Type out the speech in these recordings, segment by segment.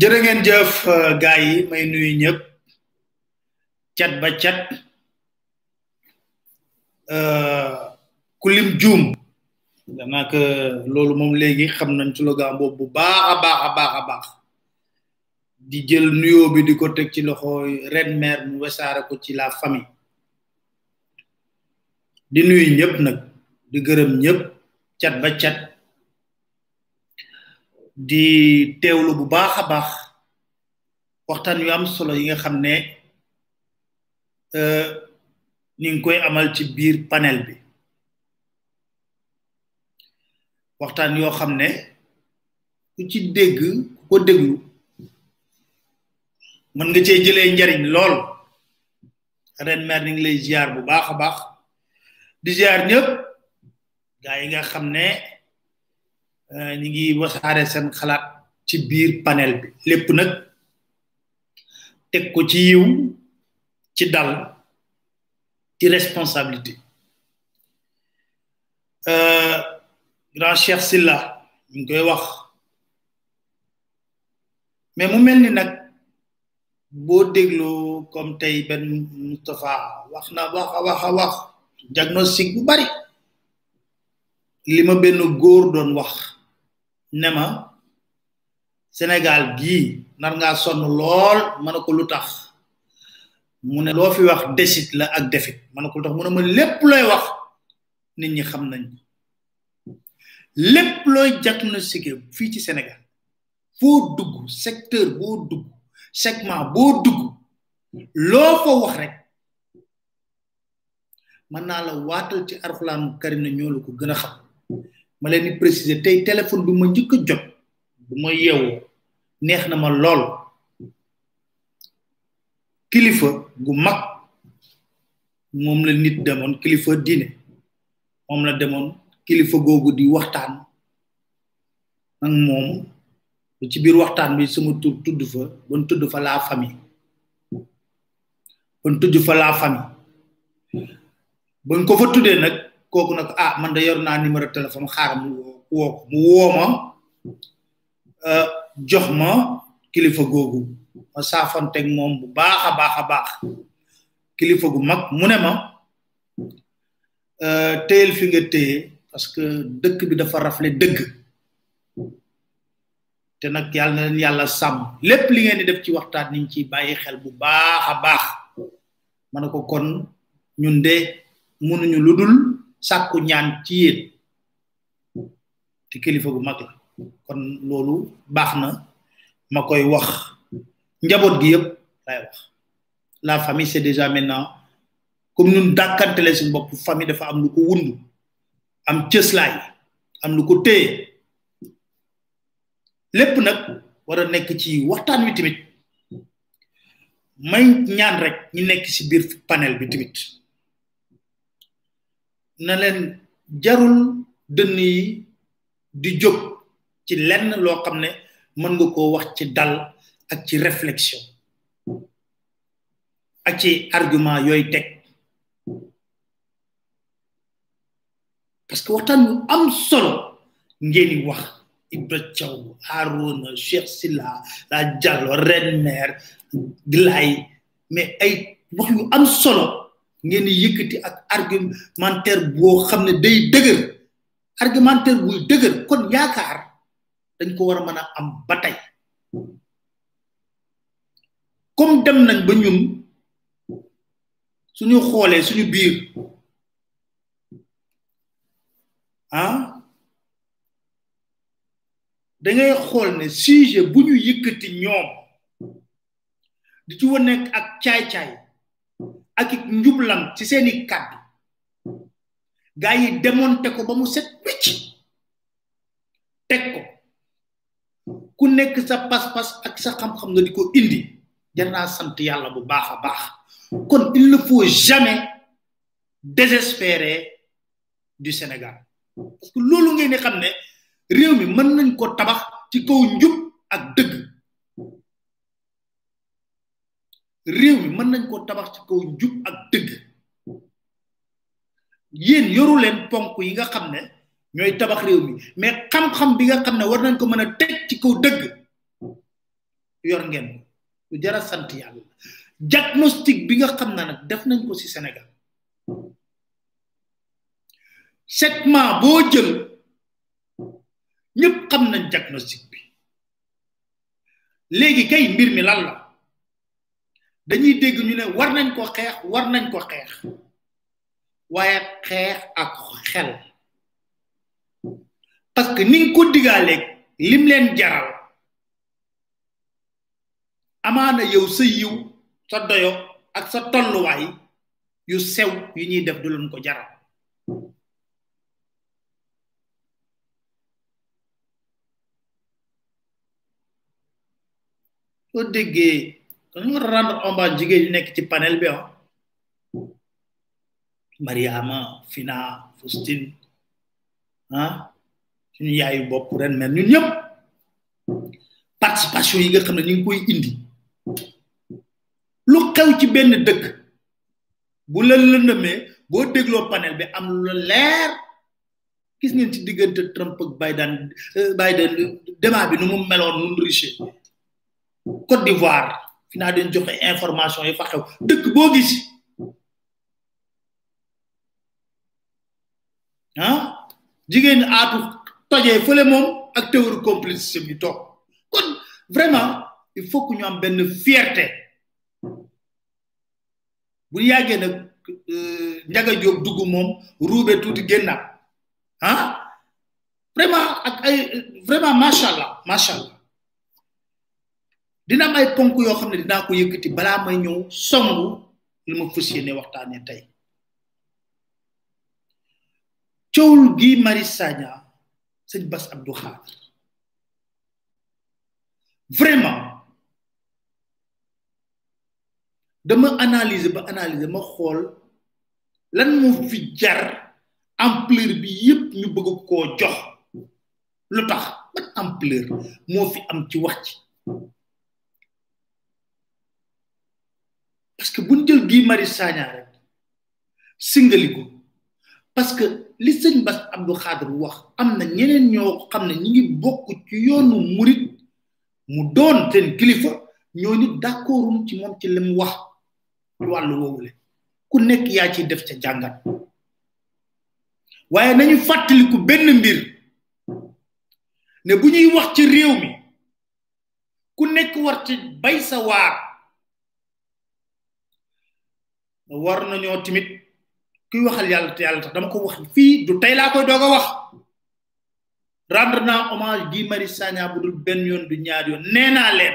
jërë ngeen jëf gaa yi may nuyu ñëpp cat ba cat ku lim juum danaa que loolu moom léegi xam nañ slogan boobu bu baax a baax a baax a baax di jël nuyoo bi di ko teg ci loxo ren maire mu wesaare ko ci la famille di nuyu ñëpp nag di gërëm ñëpp cat ba cat di teewlu bu baax a baax waxtaan yu am solo yi nga xam ne ñu ngi koy amal ci biir panel bi waxtaan yoo xam ne ku ci dégg ku ko déglu mën nga cee jëlee njariñ lool ren mer ni ngi lay ziar bu baax a baax di ziar ñëpp gaa yi nga xam ne euh, ñi ngi wasaare seen xalaat ci biir panel bi lépp nag teg ko ci yiw ci dal ci responsabilité euh, grand cheikh silla ñu ngi koy wax mais mu mel ni nag boo dégloo comme tey benn Moustapha wax na wax a wax a wax diagnostic bu bari li ma benn góor doon wax ne ma Sénégal gii nar ngaa sonn lool ma ne ko lu tax mu ne loo fi wax desit la ak defit ma ne ko lu tax mu ne ma lépp looy wax nit ñi xam nañ ko lépp looy diagnostiqué fii ci Sénégal foo dugg secteur boo dugg segment boo dugg loo fa wax rek mën naa la waatal ci arxulaanu karim na ñoo la ko gën a xam ma leen di préciser tey téléphone bi ma njëkk a jot bu ma yeewoo neex na ma lool kilifa gu mag moom la nit demoon kilifa diine moom la demoon kilifa googu di waxtaan ak moom ci biir waxtaan bi sama tur tudd fa ban tudd fa la famille ban tudd fa la famille ban ko fa tuddee nag kooku nag ah man da yor naa numéro téléphone xaar mu woo ko mu woo ma jox ma kilifa googu ma saafanteeg moom bu baax a baax a baax kilifa gu mag mu ne ma téyel fi nga téye parce que dëkk bi dafa rafle dëgg te nag yàlla na leen yàlla sàmm lépp li ngeen di def ci waxtaan ni ñu ciy bàyyi xel bu baax a baax ma ne ko kon ñun de mënuñu lu dul sàkku ñaan ci yéen te kilifa gu mag la kon loolu baax na ma koy wax njaboot gi yëpp lay wax la famille c'est déjà maintenant comme ñun dàkkantele suñu bopp famille dafa am lu ko wund am cëslaay am lu ko téye lépp nag war a nekk ci waxtaan wi tamit may ñaan rek ñi nekk ci biir panel bi tamit na leen jarul dënn yi di jóg ci lenn loo xam ne mën nga koo wax ci dal ak ci réflexion ak ci argument yooyu teg parce que waxtaan yu am solo ngeen di wax Ibra Thiaw Arona Cheikh Silla la Diallo Red Mer Glay mais ay wax yu am solo ngeen di yëkkati ak argumentaire boo xam ne day dëgër argumentaire buy dëgër kon yaakaar dañ ko war a mën a am ba tey comme dem nañ ba ñun suñu xoolee suñu biir ah da ngay xool ne sujet bu ñu yëkkati ñoom di ci wa nekk ak caay-caay ak it njublan ci seeni kàddu gaa yi demonte ko ba mu set wicc teg ko ku nekk sa pas-pas ak sa xam-xam nga di ko indi jar naa sant yàlla bu baax a baax kon il ne faut jamais désespérer du Sénégal parce que loolu ngeen di xam ne réew mi mën nañ ko tabax ci kaw njub ak dëgg réew mi mën nañ ko tabax ci kaw njub ak dëgg yéen yoru leen ponk yi nga xam ne ñooy tabax réew mi mais xam-xam bi nga xam ne war nañ ko mën a teg ci kaw dëgg yor ngeen ko lu jara sant yàlla diagnostic bi nga xam ne nag def nañ ko ci Sénégal segment boo jël ñëpp xam nañ diagnostic léegi kay mbir mi lan la dañuy dégg ñu ne war nañ ko xeex war nañ ko xeex waaye xeex ak xel parce que ni nga ko digaaleeg lim leen jaral amaana yow sa yiw sa doyo ak sa tolluwaay yu sew yu ñuy def du leen ko jaral ko déggee dañu war a rendre hommage jigéen ñi nekk ci panel bi ah Mariama Fina Faustine ah suñu yaayu bopp ren mel ñun ñëpp participation yi nga xam ne ñu ngi koy indi lu xew ci benn dëkk bu la lëndëmee boo dégloo panel bi am lu leer gis ngeen ci diggante Trump ak Biden euh, Biden débat bi nu mu meloon nun riche Côte d'Ivoire fi naa den joxe information yi fa xew dëkk boo gis ah jigéen aatu tojee fële moom ak théorie complice bi toog kon vraiment il faut que ñu am benn fierté bu yàggee nag njaga jóob dugg moom ruube tuuti génnaat ah vraiment ak ay vraiment macha allah macha allah dina am ay ponk yoo xam ne dinaa ko yëkkati balaa may ñëw songu li ma fas yéene waxtaanee tey coowul gi mari sagna sëñ bas abdou xaadar vraiment dama analyser ba analyser ma xool lan moo fi jar ampleur bi yépp ñu bëgg koo jox lu tax ban ampleur moo fi am ci wax ci parce que buñ jël Guy Marius Sagna rek singali ko parce que li sëñ Bass Abdou Khadre wax am na ñeneen ñoo xam ne ñi ngi bokk ci yoonu murit mu doon seen kilifa ñooñu d'accorduñ ci moom ci li mu wax ci wàllu woowule ku nekk yaa ciy def ca jàngat waaye nañu fàttaliku benn mbir ne bu ñuy wax ci réew mi ku nekk war ci bay sa waar war nañoo timit kuy waxal yàlla te yàlla tax dama ko wax fii du tey laa koy doog a wax rendre naa hommage Guy Marius Sagna bu dul benn yoon du ñaar yoon nee naa leen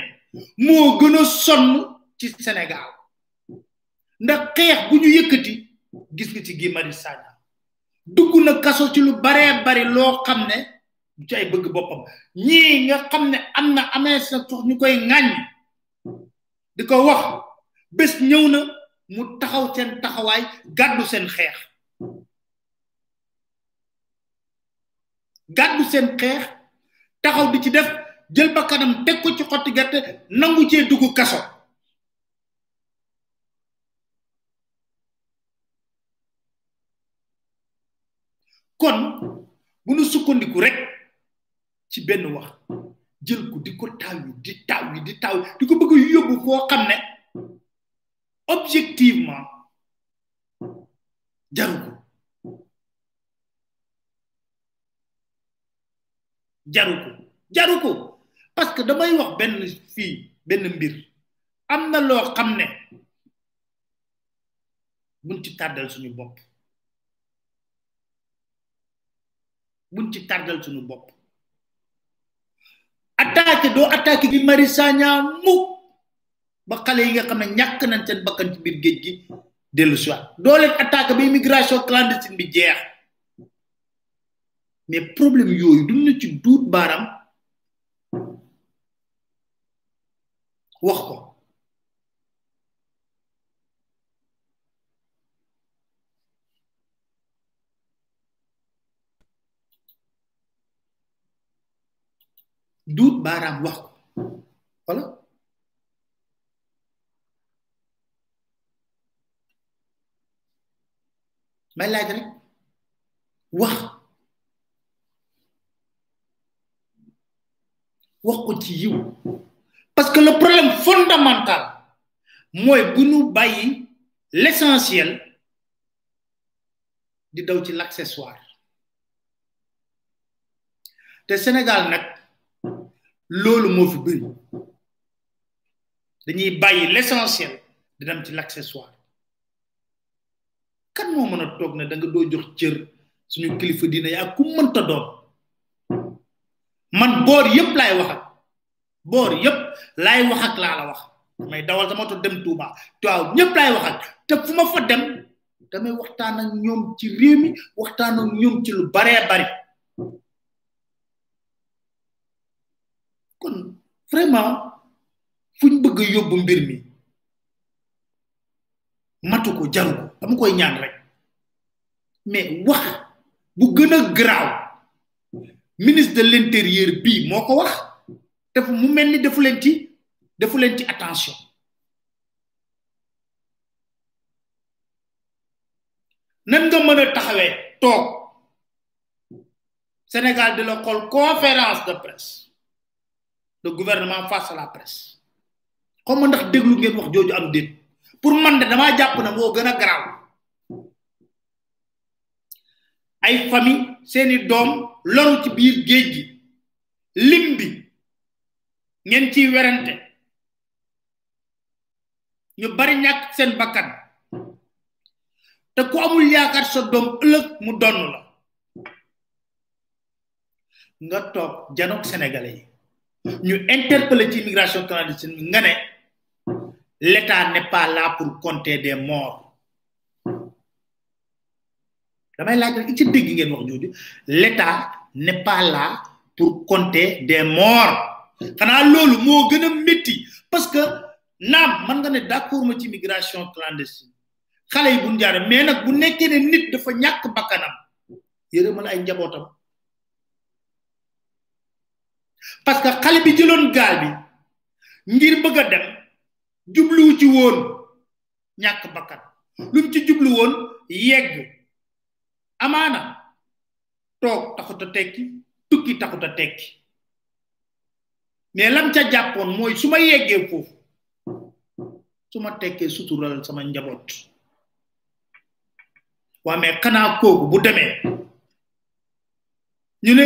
moo gën a sonn ci Sénégal ndax xeex bu ñu yëkkati gis nga ci Guy Marius Sagna dugg na kaso ci lu baree bari loo xam ne ci ay bëgg boppam ñii nga xam ne am na amee sa sox ñu koy ŋàññ di ko wax bés ñëw na mu taxaw seen taxawaay gàddu seen xeex gàddu seen xeex taxaw di ci def jël ba kanam teg ko ci xotti gerte nangu cee dugg kaso kon bu nu sukkandiku rek ci benn wax jël ko di ko taw yi di taw yi di taw di ko bëgg a yóbbu foo xam ne objectivement jaru ko jaru ko jaru ko parce que damay wax benn fii benn mbir am na loo xam ne buñ ci tàddal suñu bopp buñ ci tardal suñu bopp attaqué doo attaqué gi mari sagna mu ba xale yi nga xam ne ñàkk nañ seen bakkan ci biir géej gi dellu si waat doo leen attaqué ba immigration clandestine bi jeex mais problème yooyu duñ na ci duut baaram wax ko duut baaraam wax ko wala may laaj rek wax wax ko ci yiw parce que le problème fondamental mooy bu ñu bàyyi l'essentiel di daw ci l'accessoire te Sénégal nag loolu moo fi bëri dañuy bàyyi l'essentiel di dem ci l'accessoire kan moo mën a toog ne da nga doo jox cër suñu kilifa diina yi ak ku mënta doon man boor yépp laay waxat boor yépp laay wax ak laa la wax may dawal sama to dem Touba waaw ñëpp laay wax ak te fu ma fa dem damay waxtaan ak ñoom ci réew mi waxtaan ak ñoom ci lu baree bari kon vraiment fuñ bëgg a yóbbu mbir mi matu ko jaru ko dama koy ñaan rek mais wax bu gën a garaaw ministre de l'intérieur bi moko wax def mu melni defu len ci defu len ci attention nan nga mën a taxawee toog Sénégal di la xool conférence de presse le gouvernement face à la presse xaw ma ndax déglu ngeen wax jooju am déet pour man de damaa jàpp na moo gën a garaaw ay famille seeni doom loru ci biir géej gi lim bi ngeen ciy werante ñu bari ñàkk seen bakkan te ku amul yaakaar sa doom ëllëg mu donn la nga toog janoog sénégalais yi ñu interpeller ci immigration clandestine nga ne l'état n'est pas là pour compter des morts damay laaj rek ci dégg ngeen wax jooju l'état n'est pas là pour compter des morts xanaa loolu moo gën a métti parce que naam man nga ne d'accord ma ci migration clandestine xale yi buñ jaare mais nag bu nekkee ne nit dafa ñàkk bakkanam yërëmal ay njabootam parce que xale bi jëloon gaal bi ngir bëgg a dem jubluwu ci woon ñàkk bakkan lu mu ci jublu woon yegg amaana toog taxut a tekki tukki taxut a tekki mais lam ca jàppoon mooy su ma yeggee foofu su ma tekkee sutural sama njaboot waa mais xanaa kooku bu demee ñu ne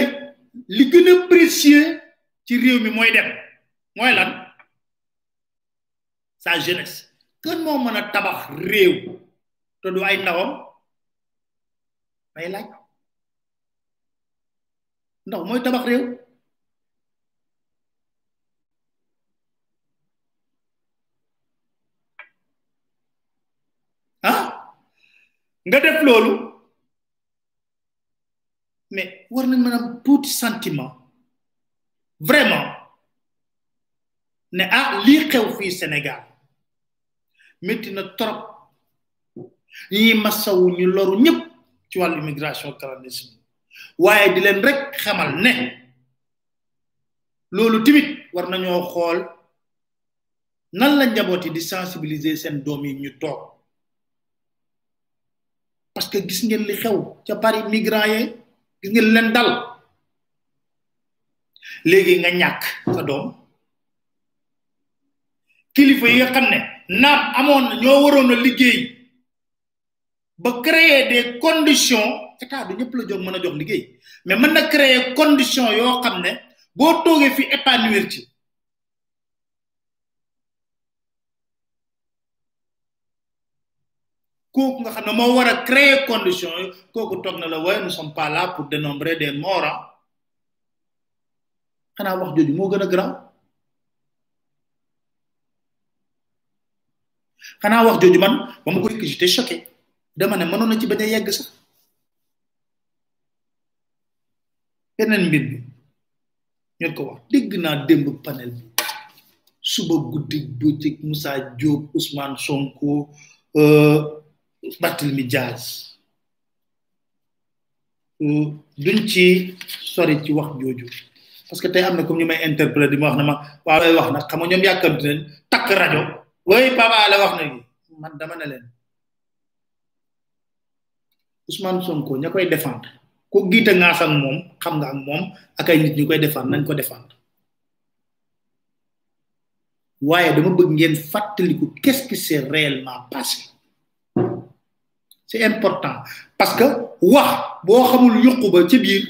li gën a précieux ci réew mi mooy dem mooy lan sa jeunesse kan moo mën a tabax réew te du ay ndawam may laaj ndaw mooy tabax réew ah nga def loolu mais war nañ mën a tuuti sentiment vraiment ne ah lii xew fii Sénégal métti na trop ñi massawu ñu loru ñëpp ci wàllu immigration clandestine waaye di leen rek xamal ne loolu timit war nañoo xool nan la njaboot yi di sensibiliser seen doom yi ñu toog parce que gis ngeen li xew ca Paris migrant ye gis ngeen leen dal léegi nga ñàkk sa doom kilifa yi nga xam ne naam amoon na ñoo waroon a liggéey ba créer des conditions état du ñëpp la jox mën a jox liggéey mais mën na créer condition yoo xam ne boo toogee fi épanouir ci kooku nga xam ne moo war a créer condition yi kooku toog na la waaye nous sommes pas là pour dénombrer des morts xanaa wax jooju moo gën a garaaw xanaa wax jooju man ba ma ko yëkk j'étais choqué dama ne mënoon na ci bañ a yegg sax beneen mbir bi ñu ko wax dégg naa démb panel bi suba guddi bëccëg Moussa Diop Ousmane Sonko euh, Barthélemy Diaz euh, duñ ci sori ci wax jooju parce que tey am na comme ñu may interpellé di ma wax na ma waaw lay wax nag xam nga ñoom yàkkamti nañ takk rajo way Papa la wax na man dama ne leen Ousmane Sonko ña koy défendre ko giita ngaas ak moom xam nga ak moom ak ay nit ñu koy défendre nañ ko défendre waaye dama bëgg ngeen fàttaliku qu'est-ce qui s'est réellement passé c'est important parce que wax boo xamul yuqu ba ci biir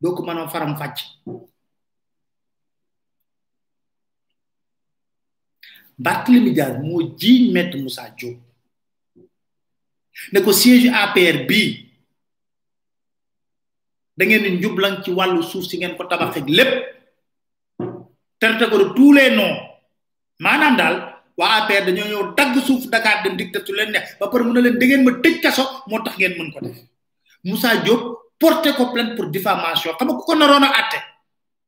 doo ko mën a faram fàcc Barthélemy Diaz moo jiiñ maître Moussa Diop ne ko siège APR bi da ngeen di njublan ci walu suuf si ngeen ko tabax ak lepp terte ko tous les noms manam dal wa APR dañu ñëw dag suuf Dakar dem dictature len ne ba par mu ne len da ngeen ma tëj kasso mo tax ngeen mën ko def Moussa Diop porter ko plainte pour diffamation xam ko ko narona atté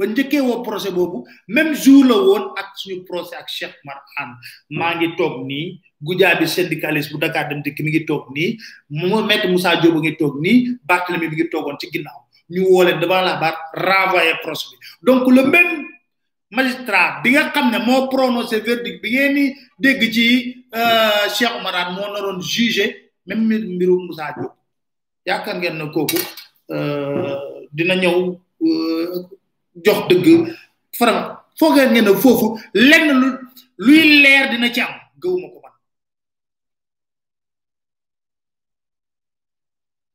ba njëkkee woo procès boobu même jour la woon ak suñu procès ak Cheikh Mar Anne maa ngi toog nii gujaa bi syndicaliste bu Dakar dem dikk mi ngi toog nii mu maître Moussa Diop ngi toog nii Barthélemy mi ngi toogoon ci ginnaaw ñu woo leen devant la barre renvoyé procès bi donc le même magistrat bi nga xam ne moo prononcé verdict bi ngeen di dégg ci euh, Cheikh Omar Anne moo naroon jugé même mbirum Moussa Diop yaakaar ngeen na kooku euh, dina ñëw euh, jox dëgg faram foogee ngeen ne foofu lenn lu luy leer dina ci am gëwuma ko man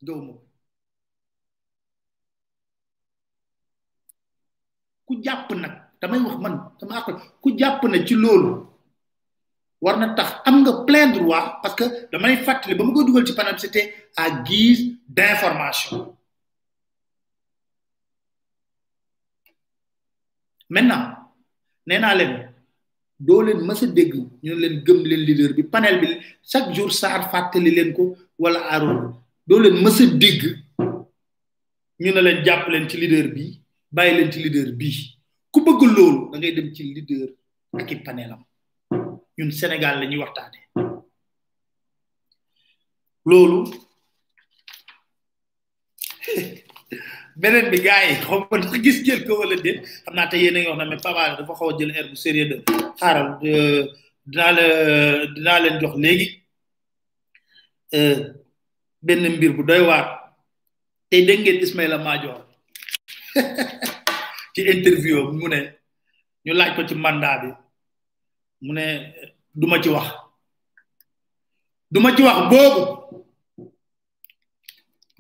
gëwuma ko ku jàpp nag damay wax man dama àqal ku jàpp na ci loolu war na tax am nga plein droit parce que damay fàttali ba ma koy dugal ci panam c'était à guise d'information maintenant nee naa leen doo leen mës a dégg ñu leen gëm leen leader bi panel bi chaque jour saar fàttali leen ko wala aaroon doo leen mës a dégg ñu ne leen jàpp leen ci leader bi bàyyi leen ci leader bi ku bëgg loolu da ngay dem ci leader ak i panelam ñun Sénégal la ñuy waxtaanee loolu beneen bi gars yi xaw ma ndax gis jël ko wala déet xam naa te yéen a ngi wax na mais Papa dafa xaw a jël air bu sérieux de xaaral euh, dinaa la dinaa leen jox léegi euh, benn mbir bu doy waar tey dégg ngeen Ismaïla Madior ci interview mu ne ñu laaj ko ci mandat bi mu ne duma ci wax duma ci wax boobu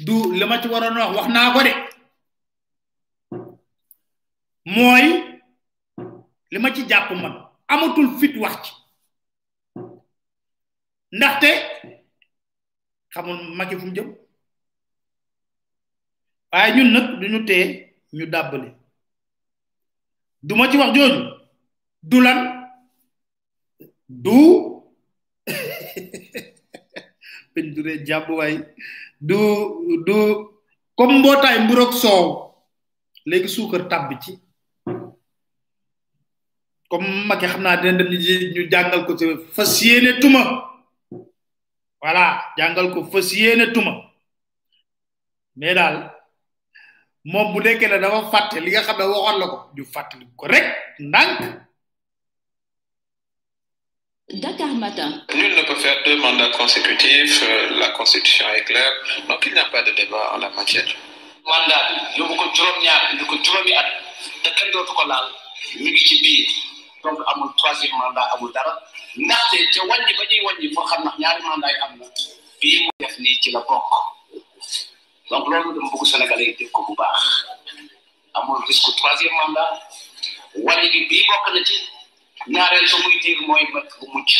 du li ma ci waroon wax wax naa ko de mooy li ma ci jàpp man amatul fit wax ci ndaxte xamul Macky fu mu jëm waaye ñun nag du ñu tee ñu dàbbali du ma ci wax jooju du lan du bañ duree jàpp waay du du comme mbootaay mburoog soow léegi suukar tàbb ci comme Macky xam naa dina dem ñu jàngal ko ci fas yéene tuma voilà jàngal ko fas yéene tuma mais daal moom bu nekkee ne dafa fàtte li nga xam ne waxoon la ko ñu fàttali ko rek ndànk Dakar Matin. Nul ne peut faire deux mandats consécutifs. Euh, la Constitution est claire. Donc, il n'y a pas de débat en la matière. mandat bi yóbbu ko juróom-ñaar yóbbu ko juróomi at te kenn dootu ko laal mi ngi ci biir donc amul troisième mandat amul dara ndaxte ca wàññi ba ñuy wàññi pour xam ndax ñaari mandat yi am na bii mu def nii ci la bokk donc loolu dama bëgg Sénégalais yi def ko bu baax amul risque troisième mandat wàññi bi bii bokk na ci ñaareel sa muy diir mooy mag bu mucc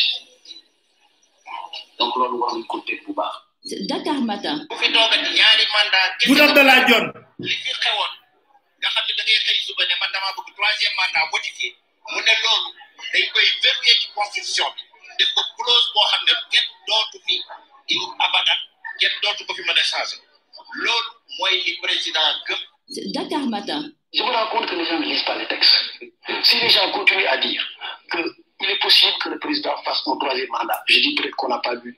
donc loolu war nañ ko dégg bu baax. Dakar Matin. bu fi toogati ñaari mandat. bu doon da laa joon. li fi xewoon. nga xam ne da ngay xëy suba ne man damaa bëgg troisième mandat modifié mu ne loolu dañ koy verrouillé ci constitution bi def ko clause boo xam ne kenn dootu fi il abadan kenn dootu ko fi mën a changé loolu mooy li président gëm. Dakar Matin. Je me rends compte que les gens ne lisent pas les textes. Si les gens continuent à dire qu'il est possible que le président fasse son troisième mandat, je dis peut-être qu'on n'a pas vu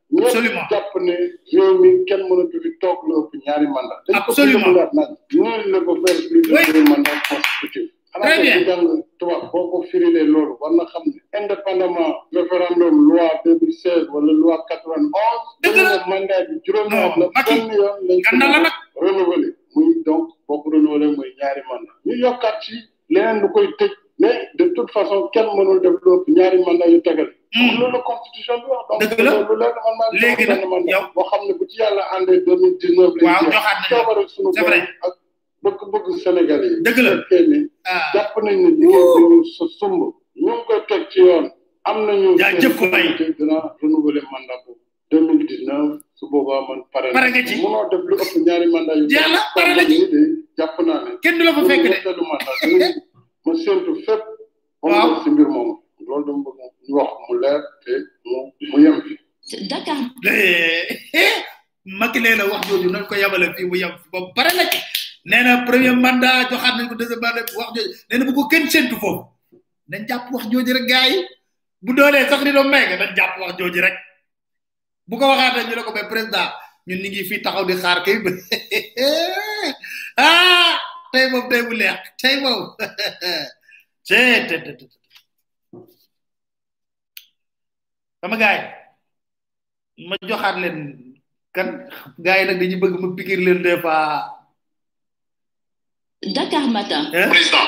absolument ñëpp jàpp ne réew mi kenn mënatu fi toog lu ëpp ñaari mandat. absolument dañ ko nag nul ne peut faire plus de deux mandats consécutifs. très bien xanaa jàng tubaab boo ko firilee loolu war na xam ne indépendamment référendum loi 2016 wala loi 91. dëgg la mandat bi juróomi at la benn yoon lañ ko renouvelé muy donc boo ko renouvelé muy ñaari mandat ñu yokkaat ci leneen lu koy tëj mais de toute façon kenn mënul def lu ëpp ñaari mandat yu tegal hmm. loolu la constitution bi wax donc dëgg la lu leer man maa léegi nag yow boo xam ne bu ci yàlla àndee deux mille dix neuf waaw joxaat nañu coobare suñu bopp ak bëgg-bëgg Sénégal yi dëgg la fekkee ni ah. jàpp nañ ne liggéey bi ñu sumb ñu ngi koy teg ci yoon am nañu jaajëf ko may dina renouveler mandat boobu deux mille dix neuf su boobaa man pare pare nga ci munoo def lu ëpp ñaari mandat yu jeex na pare na ci jàpp naa ne kenn du la fa fekk de ñetteelu mandat dinañ ma séntu fépp waaw si mbir moomu loolu dama bëgg ñu wax mu leer te mu mu yem fi Dakar Macky nee na wax jooju nañ ko yabale fii mu yem fi boobu pare na ci nee na premier mandat joxaat nañ ko deuxième mandat wax jooju nee na bu ko kenn séntu foofu nañ jàpp wax jooju rek gars yi bu doonee sax ni doon may nga dañ jàpp wax jooju rek bu ko waxaatee ñu ne ko mais président ñun ñu ngi fii taxaw di xaar kay ba ah tey moom tey bu leex tey moom tey tey tey tey sama gars yi ma joxat len kan gaay nak dañu bëgg ma pikir len des fois Dakar matin. Président,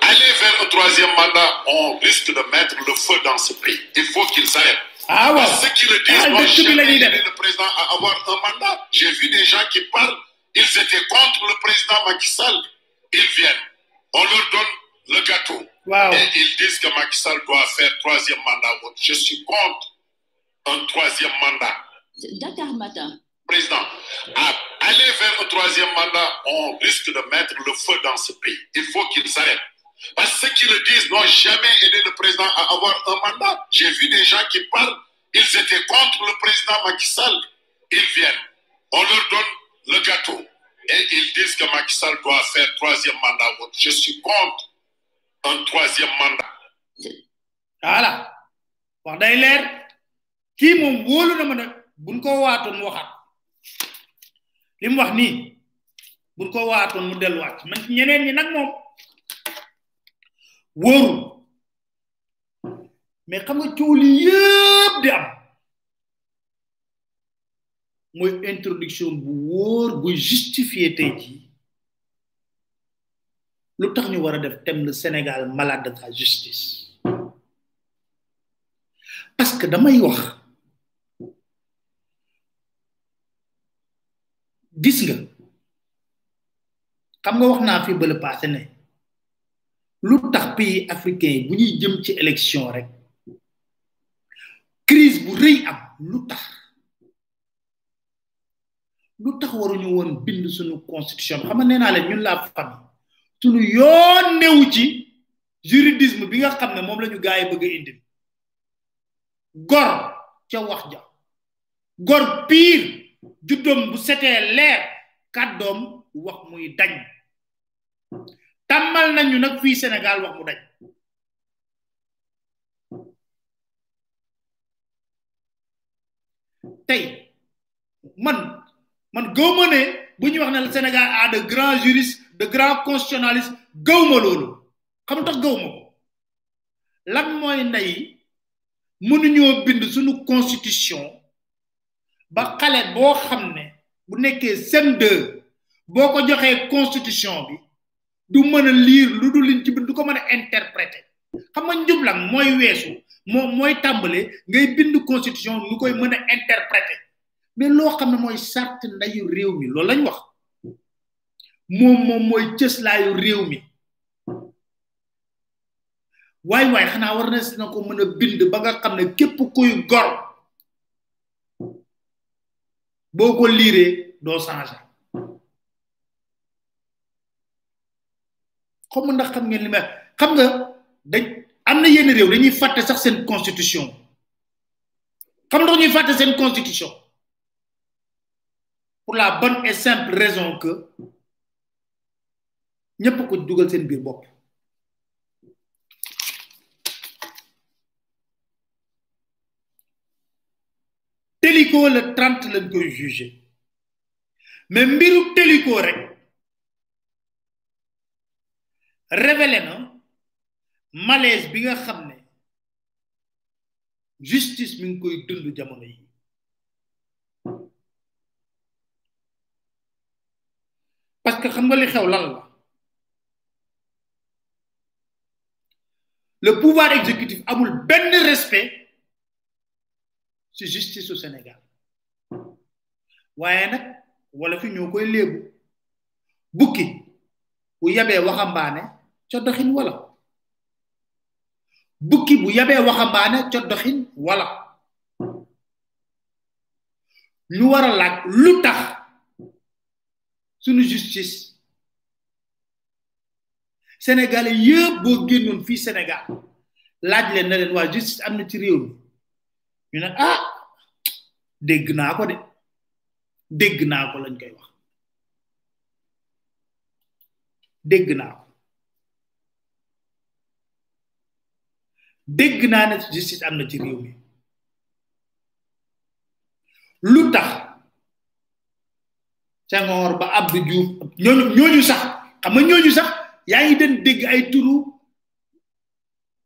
aller vers le troisième mandat, on risque de mettre le feu dans ce pays. Il faut qu'ils arrêtent. Ah ceux qui le disent, ah, le président à avoir un mandat. J'ai vu des gens qui parlent, ils étaient contre le président Macky Sall. Ils viennent, on leur donne le gâteau. Et ils disent que Macky Sall doit faire troisième mandat. Je suis contre un troisième mandat. Dakar Matin. Président, aller vers un troisième mandat, on risque de mettre le feu dans ce pays. Il faut qu'ils s'arrête. Parce que ceux qui le disent n'ont jamais aidé le président à avoir un mandat. J'ai vu des gens qui parlent, ils étaient contre le président Macky Sall. Ils viennent, on leur donne le gâteau. Et ils disent que Macky Sall doit faire troisième mandat. Je suis contre un troisième mandat. voilà wax day leer kii moom wóolu na ma ne buñ ko waatoon mu waxaat li mu wax nii buñ ko waatoon mu delluwaat man ñeneen ñi nag moom wóorul mais xam nga coow li yëpp di am mooy introduction bu wóor buy justifier tey jii lu tax ñu war a def thème le Sénégal malade de sa justice parce que damay wax gis nga xam nga wax naa fi bële passé ne lu tax pays africain yi bu ñuy jëm ci élection rek crise bu rëy am lu tax lu tax waruñu woon bind suñu constitution xam nga nee naa leen ñun la famille suñu yoon newu ci juridisme bi nga xam ne moom la ñu gars yi bëgg a indil gor ca wax ja gor piir juddoom bu setee leer kàddoom wax muy dañ tàmmal nañu nag fii Sénégal wax mu dañ tey man man gëw ma ne bu ñuy wax ne le Sénégal a de grands juristes de grands constitutionnalistes gëw ma loolu xam nga tax gëw ma ko lan mooy ndey mënuñoo bind suñu constitution ba xale boo xam ne bu nekkee seen deux boo ko joxee constitution bi du mën a liir lu dul liñ ci bind du ko mën a interpréter xam nga njublang mooy weesu moom mooy tàmbale ngay bind constitution nu koy mën a interpréter mais loo xam ne mooy sart ndayu réew mi loolu lañ wax moom moom mooy cëslaayu réew mi waay waay xanaa war na na ko mën a bind ba nga xam ne képp kuy gor boo ko liiree doo changé xaw ma ndax xam ngeen li ma xam nga dañ am na yenn réew dañuy fàtte sax seen constitution xam nga ñuy fàtte seen constitution pour la bonne et simple raison que ñëpp ko dugal seen biir bopp Télico le 30 lañ koy jugé mais mbiru teliko rek révélé na malaise bi nga xam ne justice mi ngi koy dund jamono yi parce que xam nga li xew lan la le pouvoir exécutif amul benn respect ci justice au Sénégal waaye nag wala fi ñoo koy léebu bukki bu yabee waxambaane ca doxin wala bukki bu yabee waxambaane ca doxin wala ñu war a laaj lu tax suñu justice sénégalais yëpp boo génnoon fii Sénégal laaj leen na leen waa justice am na ci réew mi ñu ne ah dégg naa ko de dégg naa ko lañ koy wax dégg naa ko dégg naa ne justice am na ci réew mi lu tax Senghor ba Abdou Diouf ñooñu ñooñu sax xam nga ñooñu sax yaa ngi den dégg ay turu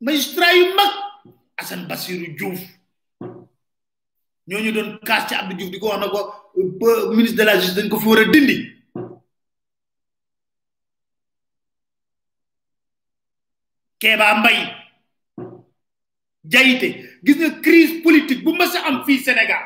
magistrat yu mag Assane Bassirou Diouf ñooñu doon kaas ci Abdou Diouf di ko wax na ko ministre de la justice dañ ko fi war a dindi Kéba Mbaye jayite gis nga crise politique bu mas a am fii Sénégal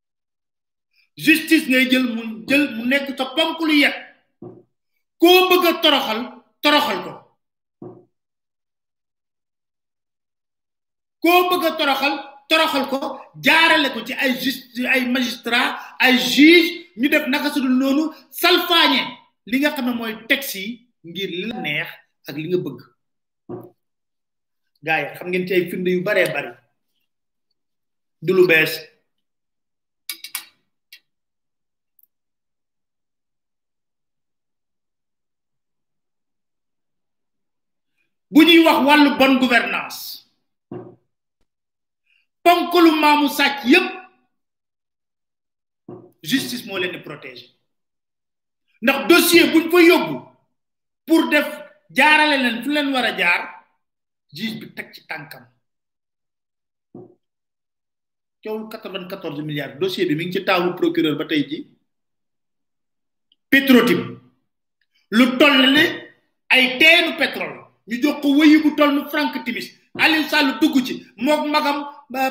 justice ngay jël mu jël mu nekk sa ponk lu yet koo bëgg a toroxal toroxal ko koo bëgg a toroxal toroxal ko jaarale ko ci ay justice ay magistrat ay juge ñu def naka su dul noonu salfaañe li nga xam ne mooy texte yi ngir li la neex ak li nga bëgg gars yi xam ngeen ci ay firnde yu baree bari du lu bees bu ñuy wax wàllu bonne gouvernance ponkalu maamu sàcc yépp justice moo leen di protéger ndax dossier buñ fa yóbbu pour def jaarale leen fu leen war a jaar juge bi teg ci tànkam coowul 94 milliards dossier bi mi ngi ci taawu procureur ba tey ji Petro-Tim lu toll ne ay teenu pétrole ñu jox ko wëyi bu toll ne Frank Timis Aliou Sall dugg ci mook magam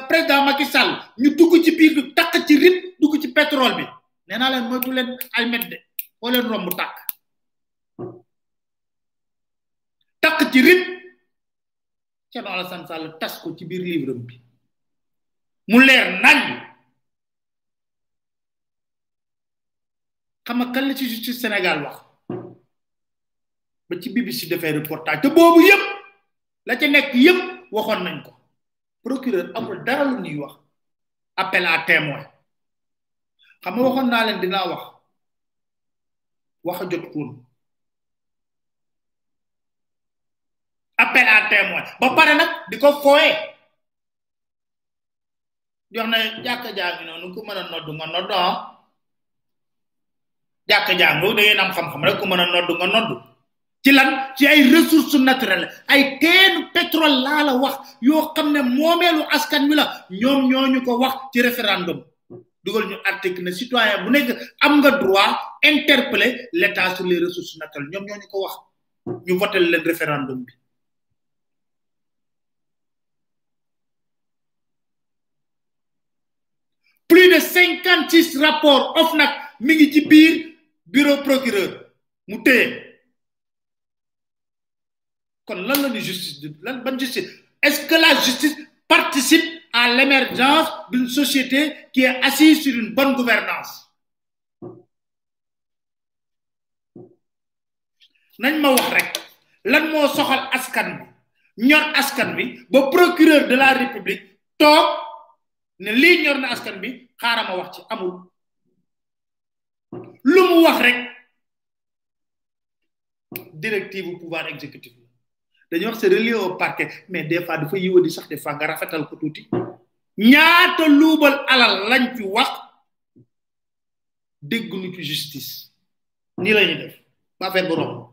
président Macky Sall ñu dugg ci biir du takk ci rib dugg ci pétrole bi nee naa leen moytu leen almet de foo leen romb tàkk takk ci rib Thierno Alassane Sall tas ko ci biir livre bi mu leer nañ xam nga kan la ci justice Sénégal wax ba ci BBC defee reportage te boobu yëpp la ca nekk yëpp waxoon nañ ko procureur amul dara lu ñuy wax appel à témoin xam nga waxoon naa leen dinaa wax wax a jot woon appel à témoin ba pare nag di ko fooye jox na jàkka jaa ngi noonu ku mën a noddu nga noddu ah jàkka jaa ngi da ngeen am xam-xam rek ku mën a noddu nga noddu ci lan ci ay ressources naturelles ay teenu pétrole laa la wax yoo xam ne moomeelu askan wi la ñoom ñoo ñu ko wax ci référendum dugal ñu article ne citoyen bu nekk am nga droit interpeller l'état sur les ressources naturelles ñoom ñoo ñu ko wax ñu votel leen référendum bi plus de cinquante six rapports OFNAC mi ngi ci biir bureau procureur mu téye kon lan la ñu justice de lan ban justice est-ce que la justice participe à l'émergence d'une société qui est assise sur une bonne gouvernance nañ ma wax rek lan moo soxal askan bi ñor askan bi ba procureur de la république toog ne lii ñor na askan bi xaaral ma wax ci amul lu mu wax rek directive bu pouvoir exécutif la dañuy wax c'est relié au parquet mais des fois dafa yiwa di sax des fois nga rafetal ko tuuti ñaata luubal alal lañ fi wax dégg nu ci justice ni la ñu def ba affaire bu romb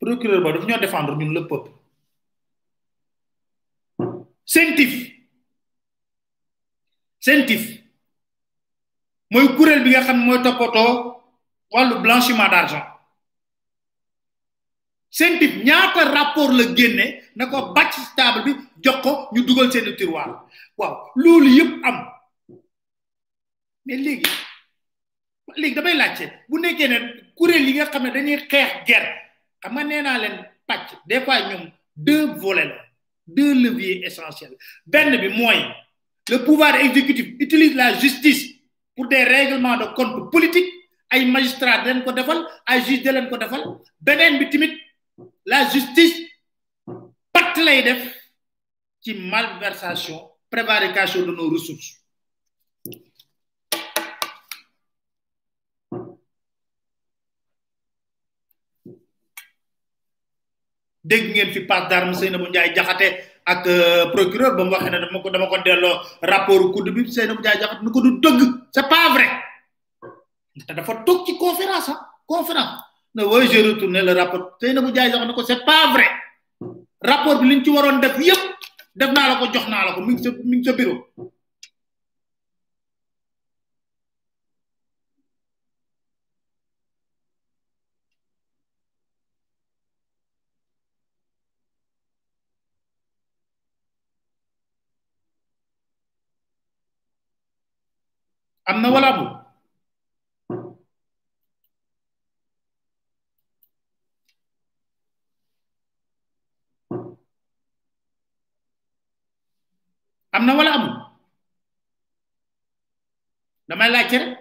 procureur ba daf ñoo défendre ñun le peuple sentif sentif mooy kuréel bi nga xam mooy toppatoo wàllu blanchiment d'argent CENTIF ñaata rapport la génne na ko bàcc ci table bi jox ko ñu dugal seen tiroir waaw loolu yëpp am mais léegi léegi damay laajte bu nekkee ne kuréel yi nga xam ne dañuy xeex guerre xam nga nee naa leen pàcc des fois ñoom deux volets la deux leviers essentiels benn bi mooy le pouvoir exécutif utilise la justice pour des règlements de compte politique ay magistrats dañ ko defal ay juge da leen ko defal beneen bi tamit la justice pacte lay def ci malversation prévarication de nos ressources dégg ngeen fi passe d'arme Seynabou Ndiaye Diakhaté ak euh, procureur ba mu waxee ne dama ko dama ko delloo rapport kudd bi Seynabou Ndiaye Diakhaté ni ko du dëgg c'est pas vrai te dafa toog ci conférence ah conférence ne woy je retourné le rapport Seynabou Ndiaye Diakhaté ne ko c'est pas vrai rapport bi liñ ci waroon def yépp def naa la ko jox naa la ko mi ngi sa mi ngi sa bureau am na wala amul am na wala amul damay laajte rek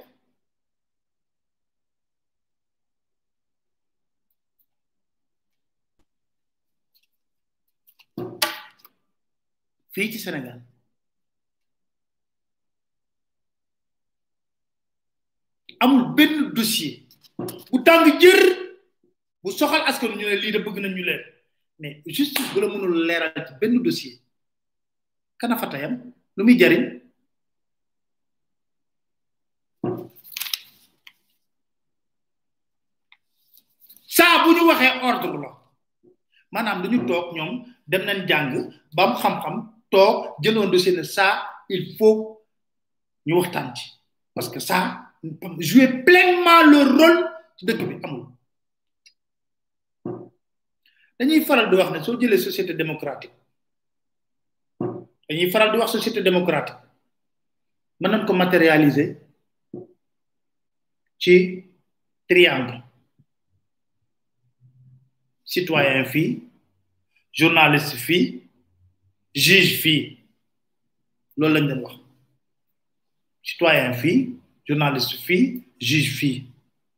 fii ci Sénégal amul benn dossier bu tàng jër bu soxal askan ñu ne lii de bëgg nañ ñu leer mais justice bu la mënul leeral ci benn dossier kana fa tayam lu muy jariñ saa bu ñu waxee ordre la maanaam dañu toog ñoom dem nañ jàng ba mu xam-xam toog jëloon dossier ne ça il faut ñu waxtaan ci parce que ça jouer pleinement le rôle ci dëkk bi amul dañuy faral di wax ne soo jëlee société démocratique dañuy faral di wax société démocratique mën nañ ko matérialiser ci triangle citoyen fii journaliste fii juge fii loolu lañ leen wax citoyen fii journaliste fii juge fii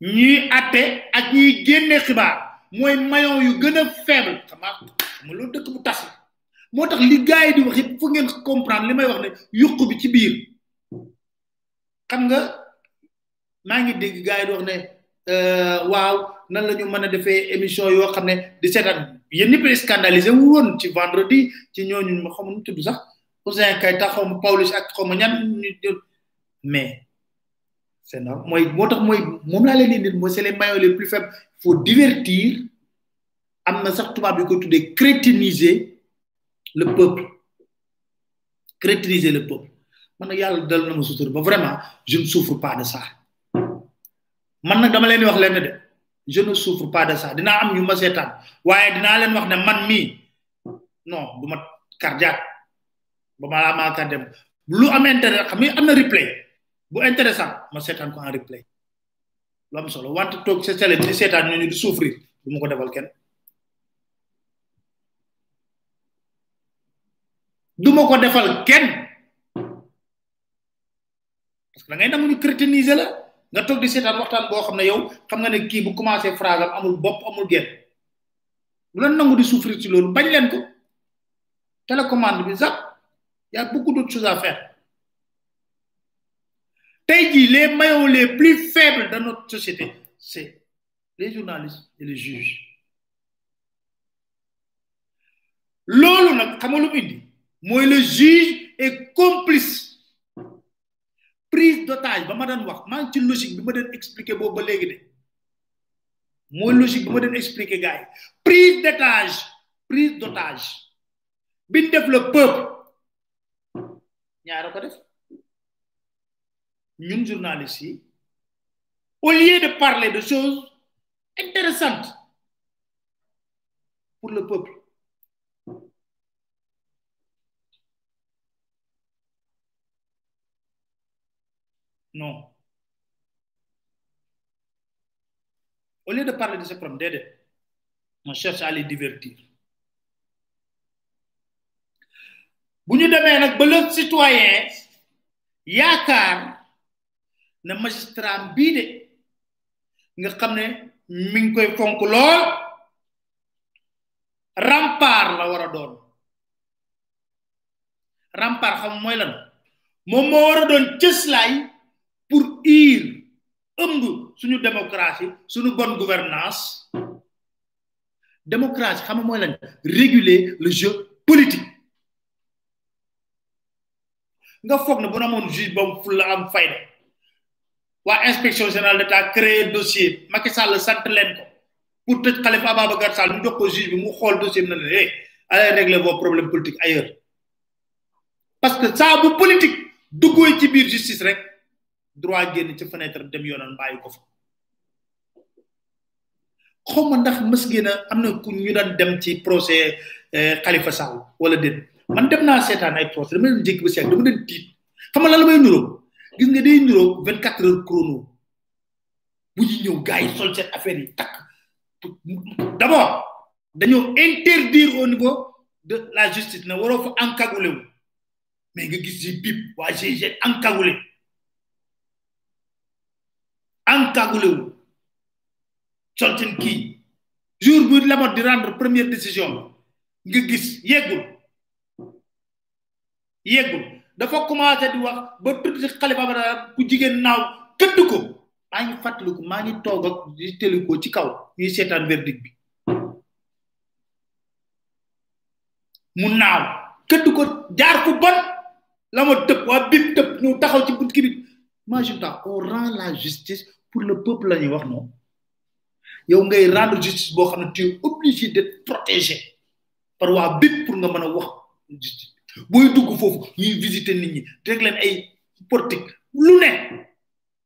ñuy atte ak ñuy génne xibaar mooy maillon yu gën a faible xam nga xam nga loolu dëkk bu tas la moo tax li gars yi di wax yëpp fu ngeen comprendre li may wax ne yuq bi ci biir xam nga maa ngi dégg gars yi di wax ne waaw nan la ñu mën a defee émission yoo xam ne di seetaan yéen ñëpp scandalisé wu woon ci vendredi ci ñooñu ma xamul tudd sax Ouzin Keita xaw ma Pawlish ak xaw ma ñan ñu mais c'est normal mooy moo tax mooy moom laa leen indil mooy c'est les maillots les plus faibles faut divertir am na sax tubaab yu ko tuddee crétiniser le peuple crétiniser le peuple man nag yàlla dal na ma sutur ba vraiment je ne souffre pas de ça man nag dama leen di wax leen de je ne souffre pas de ça dinaa am ñu ma seetaan waaye dinaa leen wax ne man mii non du ma cardiaque ba balaa maa ka dem lu am intérêt xam nga am na replay bu intéressant ma seetaan ko en replay lu am solo wante toog sa télé bi di seetaan ñooñu di souffrir du ma ko defal kenn du ma ko defal kenn parce que da ngay nangu ñu crétiniser la nga toog di seetaan waxtaan boo xam ne yow xam nga ne kii bu commencé phrase am amul bopp amul genn bu leen nangu di souffrir ci loolu bañ leen ko télécommande bi sax y a beaucoup d'autres choses à faire tey jii les maillots les plus faibles de notre société c'est les journalistes et les juges loolu nag xam nga lu mu indi mooy le juge est complice prise d'otage ba ma doon wax maa ngi ci logique bi ma doon expliquer boobu ba léegi de mooy logique bi ma doon expliquer gars yi prise d'otage prise d'otage bi ñu def le peuple ñaara ko def ñun journalistes yi au lieu de parler de choses intéressantes pour le peuple non au lieu de parler de ce problème déedéet on cherche à les divertir bu ñu demee nag ba le citoyen yaakaar ne magistrat bii de nga xam ne mi ngi koy fonk lool rempart la war a doon rempart xam mooy lan moom moo war a doon cëslaay pour ir ëmb suñu démocratie suñu bonne gouvernance démocratie xam mooy lan réguler le jeu politique nga foog ne bu na moon juge boobu ful la am fayda waa inspection générale d'état créé dossier Macky Sall sant leen ko pour tëj Khalifa Ababacar Sall ñu jox ko juge bi mu xool dossier bi na leen hey allez régler vos problèmes politiques ailleurs parce que saa bu politique duggooy ci biir justice rek droit génn ci fenêtre dem yoonam bàyyi ko fa xaw ma ndax mës ngeen a am na ku ñu daan dem ci procès Khalifa Sall wala déet man dem naa seetaan ay procès dama leen jékki ba seet dama leen tiit xam nga lan la may nuroo gis nga day nuroo vingt quatre heures chrono bu ñu ñëw gars yi sol seen affaire yi takk d' abord dañoo interdire au niveau de la justice na waroo fa encagoulé wu mais nga gis ci bib waa GIGN encagoulé encagoulé wu soltin kii jour bu Lamotte di rendre première décision nga gis yeggul yeggul dafa commencé di wax ba tudd ci xale ba ku jigéen naaw këdd ko maa ngi fàttaliku maa ngi toog ak di tëlikoo ci kaw ñuy seetaan verdict bi mu naaw këdd ko jaar fu bon la ma tëb waa bib tëb ñu taxaw ci bunt ki nit moi je dois on rend la justice pour le peuple la ñuy wax non yow ngay rendre justice boo xam ne tu es obligé d'être protégé par waa bib pour nga mën a wax justice booy dugg foofu ñuy visiter nit ñi teg leen ay portique lu ne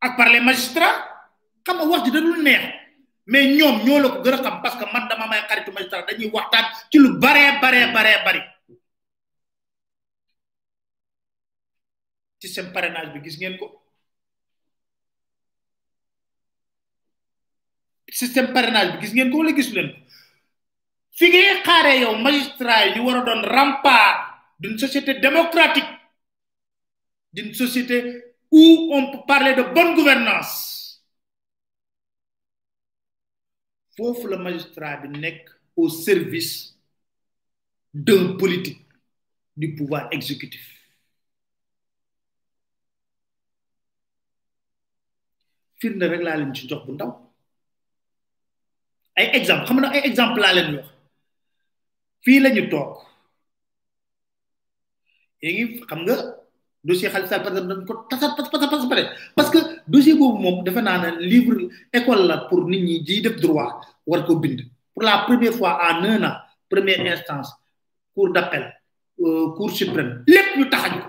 ak par les magistrats xam nga wax ji da dul neex mais ñoom ñoo la ko gën a xam parce que man dama may xaritu magistrat dañuy waxtaan ci lu baree baree baree bari ci seen parrainage bi gis ngeen ko système parrainage bi gis ngeen ko wala gis leen ko fi ngay xaaree yow magistrat yi ñu war a doon rempart d'une société démocratique d'une société où on peut parler de bonne gouvernance foofu la magistrat bi nekk au service d'un politique du pouvoir exécutif firnde rek laa leen ci jox bu ndaw ay exemple xam na ay exemple laa leen wax fii lañu toog léegi xam nga dossier Khalifa Sall par exemple dañ ko tasat pas pas pas pare parce que dossier boobu moom defe naa ne livre école la pour nit ñi jiy def droit war ko bind pour la première fois en un an première instance cour d'appel euh, cour suprême lépp ñu taxañ ko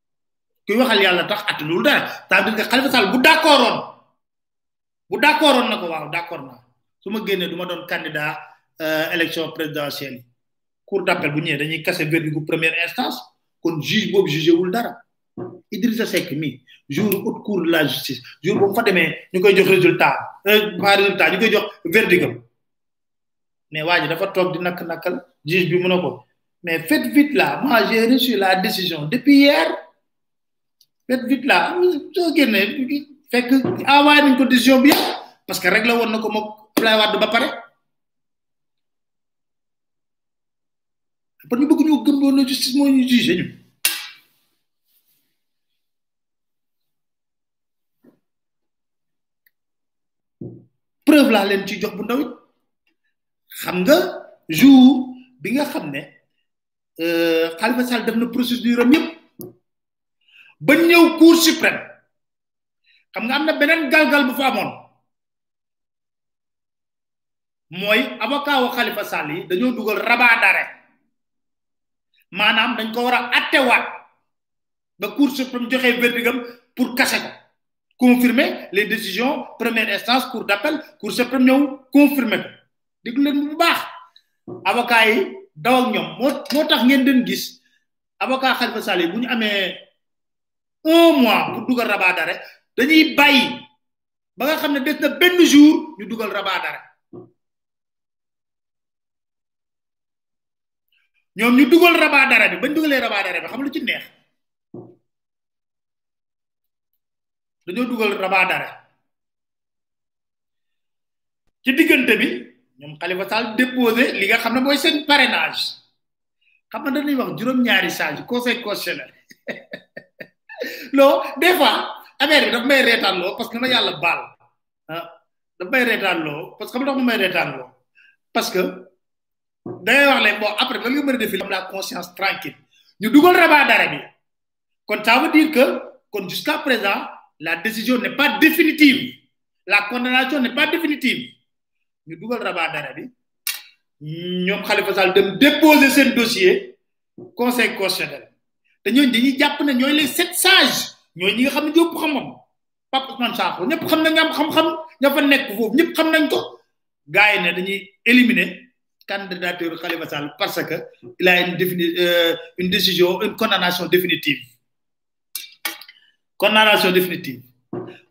kuy waxal yàlla tax at loolu dara ça veut dire que Khalifa Sall bu d'accordoon bu d'accordoon na ko waaw d'accord naa su ma génnee du ma doon candidat élection présidentielle yi cour d'appel bu ñëwee dañuy casser verdict bu première instance kon juge boobu jugé wul dara Idrissa Seck mi jour haute cour de la justice jour boobu fa demee ñu koy jox résultat pas résultat ñu koy jox verdict am mais waa ji dafa toog di nakk nakkal juge bi mu ne ko mais faites vite là moi j'ai reçu la décision depuis hier faites vite là soo génnee fekk envoyé nañ ko décision bi yëpp parce que réglé woon na ko moom Ablaye Wade ba pare parce que ñu bëgg ñoo gëm loolu justice moo ñu jugé ñu preuve laa leen ci jox bu ndaw it xam nga jour bi nga xam ne Khalifa Sall def na procédure am yëpp ba ñëw cour suprême xam nga am na beneen galgal bu fa amoon mooy avocat wu Khalifa Sall yi dañoo dugal rabat d'arrêt maanaam dañ ko war a attewaat ba cour suprême joxe verdict am pour casser ko confirmer les décisions première instance cour d'appel cour suprême ñëw confirmer ko déglu leen bu baax avocat yi daw ak ñoom moo moo tax ngeen den gis avocat Khalifa Sall yi bu ñu amee un mois pour dugal rabat d'arrêt dañuy bàyyi ba nga xam ne des na benn jour ñu dugal rabat d'arrêt ñoom ñu dugal rabaa dara bi bañ dugalee rabaa dara bi xam lu ci neex dañoo dugal rabaa dara ci diggante bi ñoom Khalifa Sall déposé li nga xam ne mooy seen parrainage xam nga dañuy wax juróom-ñaari sages conseil constitutionnel non des fois affaire bi daf may reetaan loo parce que ma yàlla baal ah daf may reetaan loo parce que xam nga mu may reetaan loo parce que da ngay wax ne bon après lan nga mën a def am la conscience tranquille ñu dugal rabat d'arrêt bi kon ça veut dire que kon jusqu'à présent la décision n'est pas définitive la condamnation n'est pas définitive ñu dugal rabat d'arrêt bi ñoom Khalifa Sall dem déposer seen dossier conseil constitutionnel te ñooñu dañuy jàpp ne ñooy les sept sages ñooy ñi nga xam ne ñoo ëpp xam-xam Pape Ousmane Sakho ñëpp xam nañ am xam-xam ña fa nekk foofu ñëpp xam nañ ko gars yi ne dañuy éliminer candidature Khalifa Sall parce que il a une défini euh, une décision une condamnation définitive condamnation définitive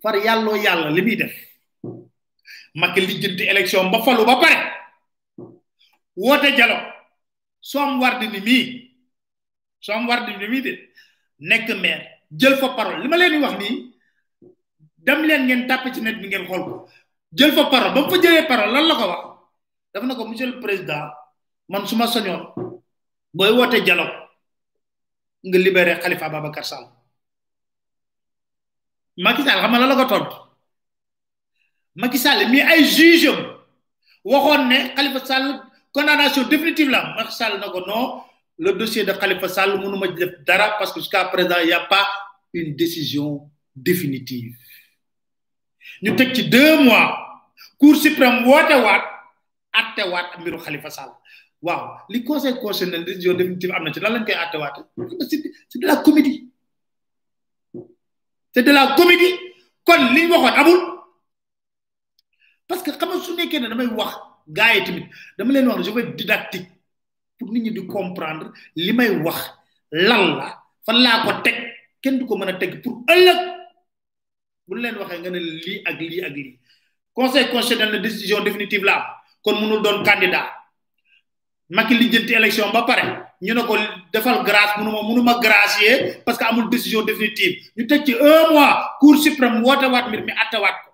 far yàlloo yàlla li muy def Macky lijjanti élection ba falu ba pare woote dialogue soom war di ni mii soo am war di bi muy de nekk maire jël fa parole li ma leen di wax nii dem leen ngeen tàpp ci net bi ngeen xool ko jël fa parole ba mu fa jëlee parole lan la ko wax dafa na ko monsieur le président man su ma sañoon booy woote dialogue nga libéré Khalifa Babacar Sall Macky Sall xam nga lan la ko tontu Macky Sall mi ay juge am waxoon ne Khalifa Sall condamnation définitive la Macky Sall na ko non le dossier de Khalifa Sall mënuma def dara parce que jusqu'à présent il y a pas une décision définitive ñu teg ci deux mois cour suprême woote waat atte waat mbiru Khalifa Sall waaw li conseil constitutionnel décision définitive am na ci lan lañ koy atte waate c'est de la comédie c'est de la comédie kon li ñu waxoon amul parce que xam nga su nekkee ne damay wax gars yi tamit dama leen wax je vais didactique pour nit ñi di comprendre li may wax lan la fan laa ko teg kenn du ko mën a teg pour ëllëg bu leen waxee nga ne lii ak lii ak lii conseil constitutionnel na décision définitive la am kon mënul doon candidat Macky lijjanti élection ba pare ñu ne ko defal grâce mënuma mënuma gracier parce que amul décision définitive ñu teg ci un mois cour suprême woote waat mbir mi attawaat ko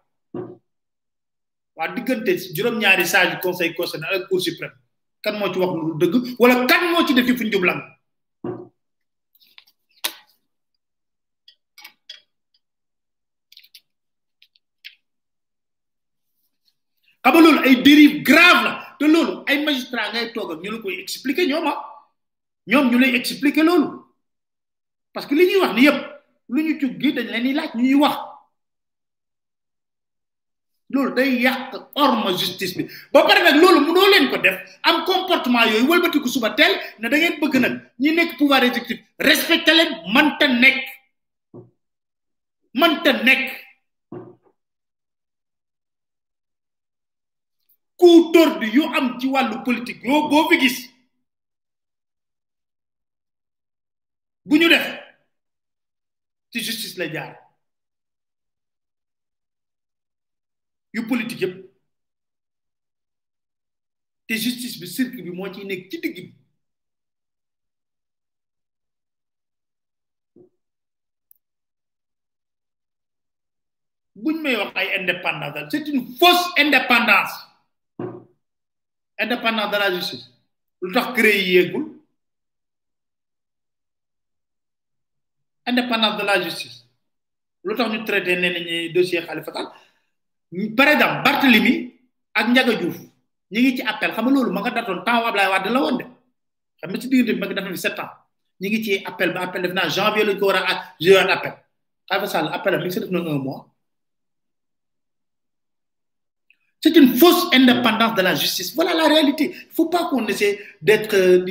waa diggante juróom-ñaari sage conseil constitutionnel ak cour suprême kan moo ci wax lu dëgg wala kan moo ci def fu njublang xam nga loolu ay dérive grave la te loolu ay magistrat ngay toog ak ñu la koy expliquer ñoom ah ñoom ñu lay expliquer loolu parce que li ñuy wax ni yëpp lu ñu jug gi dañ leen di laaj ñuy wax loolu day yàq orma justice bi ba pare nag loolu mënoo leen ko def am comportement yooyu wëlbatiku suba teel ne da ngeen bëgg nag ñi nekk pouvoir exécutif respecté leen mënta nekk mënta nekk coup d'ordre yu am ci wàllu politique yoo boo fi gis bu ñu def ci justice la jaar yu politique yëpp te justice bi cirque bi moo ciy nekk ci digg bi buñ may wax ay indépendance daal c'est une fausse indépendance indépendance de la justice lu tax créé yéegul indépendance de la justice lu tax ñu traité ne nañu dossier Khalifa Sall par exemple Barthélemy ak Ndiaga Diouf ñi ngi ci appel xam nga loolu ma nga datoon temps Ablaye Wade la woon de xam nga ci diggante bi ma nga def na fi sept ans ñi ngi ci appel ba appel def naa janvier lañ ko war a joué appel Khalifa Sall appel am mi ngi si def na un mois C'est une fausse indépendance de la justice. Voilà la réalité. Il ne faut pas qu'on essaie d'être euh,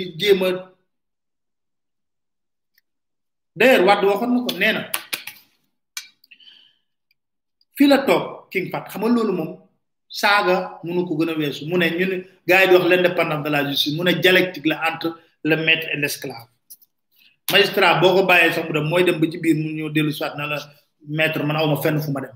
D'ailleurs, Wad waxoon na ko nee na fii la toog King Fat xam nga loolu moom saaga mënu ko gën a weesu mu ne ñu ne gars yi di wax l'indépendance de la justice mu ne dialectique la entre le maître et l'esclave magistrat boo ko bàyyee sax mu dem mooy dem ba ci biir mu ñëw dellu soit na la maître man awma fenn fu ma dem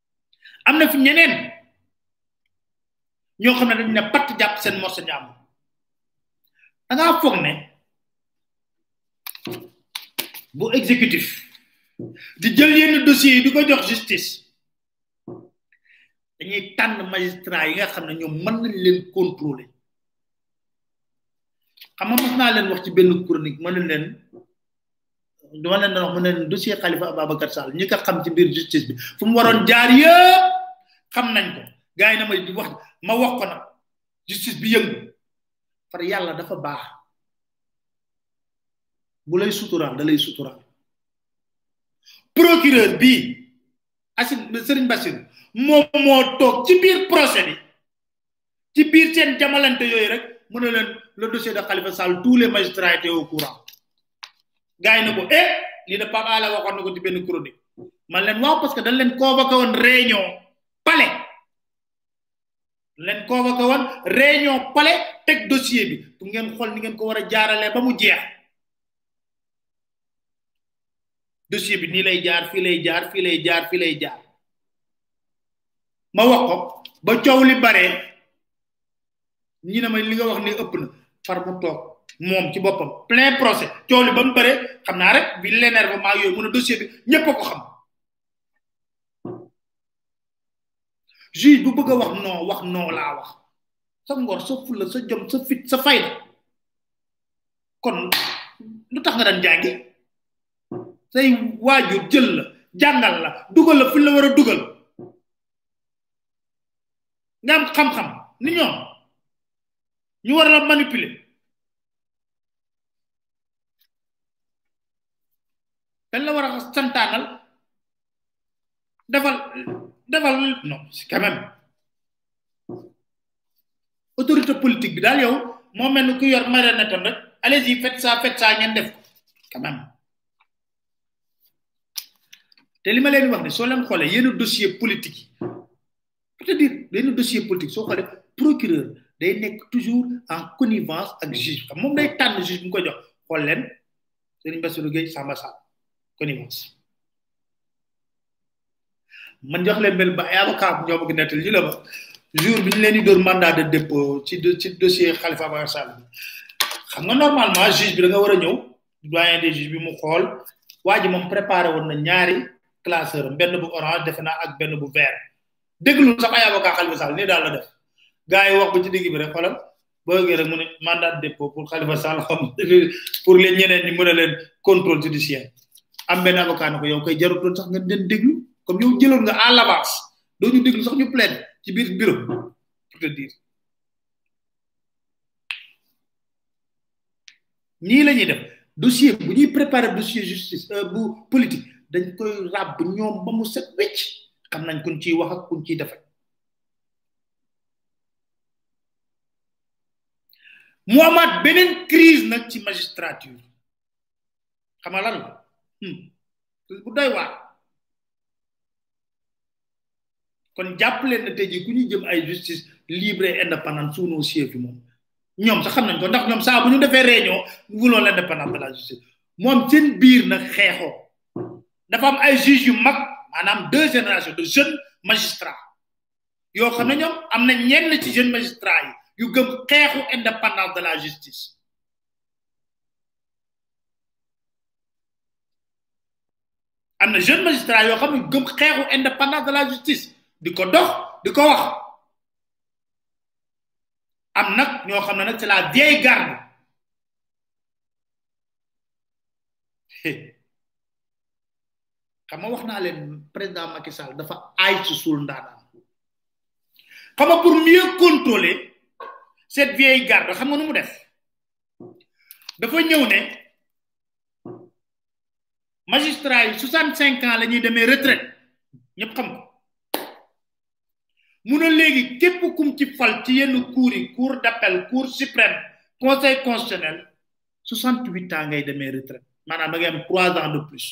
am na fi ñeneen ñoo xam ne dañ ne patt jàpp seen morsa ñaam da ngaa foog ne bu exécutif di jël yenn dossiers yi di ko jox justice dañuy tànn magistrat yi nga xam ne ñoom mën nañ leen contrôler xam nga mos naa leen wax ci benn chronique ma ne leen duma leen doon wax mu ne dossier Khalifa Ababacar Sall ñi ko xam ci biir justice bi fu mu waroon jaar yëpp xam nañ ko gars yi na may di wax ma wax ko nag justice bi yëngu far yàlla dafa baax bu lay suturaal da lay suturaal procureur bii Assane Serigne Bassirou moom moo toog ci biir procès bi ci biir seen jamalante yooyu rek mu ne leen le dossier de Khalifa Sall tous les magistrats étaient au courant gars yi ne ko eh lii de Pape Alé waxoon na ko ci benn chronique man leen waaw parce que dañ leen convoqué woon réunion palais leen convoqué woon réunion palais teg dossier bi pour ngeen xool ni ngeen ko war a jaaralee ba mu jeex dossier bi nii lay jaar fii lay jaar fii lay jaar fii lay jaar ma wax ko ba coow li baree ñi ne ma li nga wax ni ëpp na far mu toog moom ci boppam plein procès coow li ba mu baree xam naa rek bi l'énervement yooyu mun a dossier bi ñëpp a ko xam juge bu bëgg a wax non wax non laa wax sa ngor sa fulla sa jom sa fit sa fayda kon lu tax nga daan jàngi say waajur jël la jàngal la dugal la fu la war a dugal nga am xam-xam ni ñoom ñu war la manipuler dañ la war a santaanal defal defal non c'est quand même autorité politique bi daal yow moo mel ni ku yor marionnette rek allez-y faites ça faites ça ngeen def ko quand même te li ma leen wax ne soo leen xoolee yenn dossier politique yi c'est-à-dire benn dossier politique soo xoolee procureur day nekk toujours en connivence ak juge xam moom day tànn juge bu ñu ko jox xool leen Serigne Bassirou Gueye Samba Sall connivence man jox leen mel ba ay avocat ñoo bëgg nettal ñu la ma jour bi ñu leen di dóor mandat de dépôt ci ci dossier Khalifa Ababacar Sall bi xam nga normalement juge bi da nga war a ñëw doyen des juges bi mu xool waa ji moom préparé woon na ñaari classeur benn bu orange defe naa ak benn bu vert déglu sax ay avocat Khalifa Sall nii daal la def gars yi wax ba ci digg bi rek xoolal boo yëgee rek mu ne mandat de dépôt pour Khalifa Sall xam pour les ñeneen ñi mën a leen contrôle judiciaire am benn avocat ne ko yow koy jarutoon sax nga leen déglu comme yow jëloon nga à l'avance doo ñu déglu sax ñu plaide ci biir bureau pour te dire nii la ñuy def dossier bu ñuy préparer dossier justice euh, bu politique dañ koy ràbb ñoom ba mu set wecc xam nañ kuñ ciy wax ak kuñ ciy defe mu amaat beneen crise nag ci magistrature xam nga lan la hmm. bu doy waar kon jàpp leen ne tey jii ku ñu jëm ay justice libre et indépendante sous nos yeux fi moom ñoom sax xam nañ ko ndax ñoom saa bu ñu defee réunion voulons l'indépendance de la justice moom seen biir nag xeexoo dafa am ay juges yu mag maanaam deux générations de jeunes magistrats yoo xam ne ñoom am na ñenn ci jeunes magistrats yi yu gëm xeexu indépendance de la justice am na jeune magistrat yoo xam ne gëm xeexu indépendance de la justice di ko dox di ko wax am nag ñoo xam ne nag c'est la vieille garde xam nga wax naa leen président Macky Sall dafa aay ci suul ndaanaan xam nga pour mieux contrôler cette vieille garde xam nga nu mu def dafa ñëw ne magistrat yi 65 ans lañuy démé retraite ñep xam ko mu ne léegi képp kum ci fal ci yenn cour yi cour d'appel cour suprême conseil constitutionnel 68 ans ngay démé retraite manam da ngay am 3 ans de plus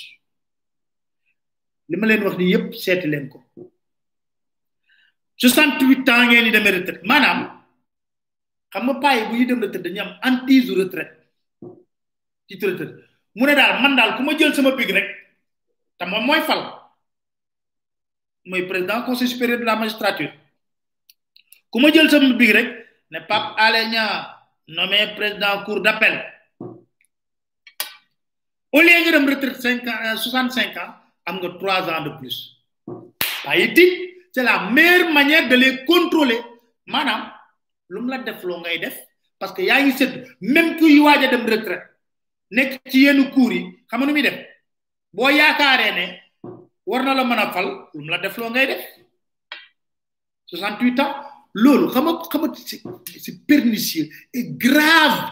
lima leen wax ni yépp seeti leen ko 68 ans ngeen di demee retraite maanaam xam nga payi bu ñu dem retraite dañuy am antise retraite ci traiteur mu ne daal man daal ku ma jël sama big rek te moom mooy fal mooy président conseil supérieur de la magistrature ku ma jël sama big rek ne Pape Alé Niang nommé président cour d'appel au lieu nga dem retraite cinq ans soixante cinq ans am nga trois ans de plus waaye dit c'est la meilleure manière de les contrôler maanaam lu mu la def loo ngay def parce que yaa ngi sëdd même kuy waaj a dem retraite nekk ci yenn cours yi xam nu muy def boo yaakaaree ne war na la mën a fal lu mu la def loo ngay def 68 ans loolu xam nga xam nga c'est pernicieux et grave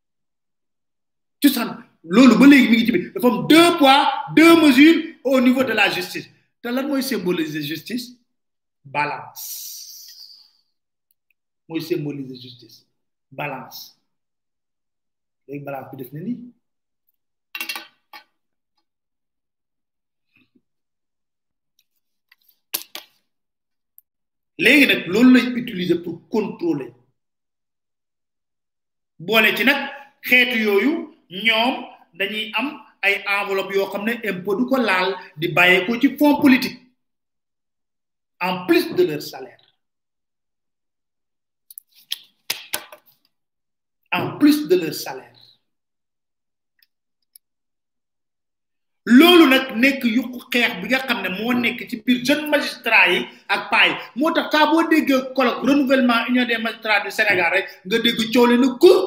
cosaan loolu ba léegi mi ngi ci biir dafa am deux poids deux mesures au niveau de la justice te lan mooy symboliser justice balance mooy symboliser justice balance léegi balance bi def na nii léegi nag loolu lañ utiliser pour contrôler boole ci nag xeetu yooyu ñoom dañuy am ay enveloppe yoo xam ne impôt du ko laal di bàyyee ko ci fonds politique en plus de leur salaire en plus de leur salaire loolu nag nekk yuqu xeex bi nga xam ne moo nekk ci biir jeune magistrat yi ak paay moo tax kaa boo déggee colloque renouvellement union des magistrats du Sénégal rek nga dégg coow li na kur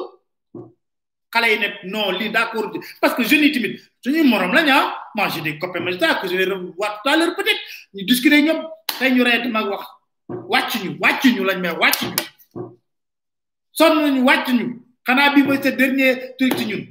xale yi ne non lii d'accord parce que jeunes yi tamit suñuy morom lañ ah moi j'ai des copains magistrats que je vais revoir tout à l'heure peut-être ñu discuter ñoom tey ñu reet mag wax wàcc ñu wàcc ñu lañ may wàcc ñu sonn nañu wàcc ñu xanaa bii mooy sa dernier truc ci ñun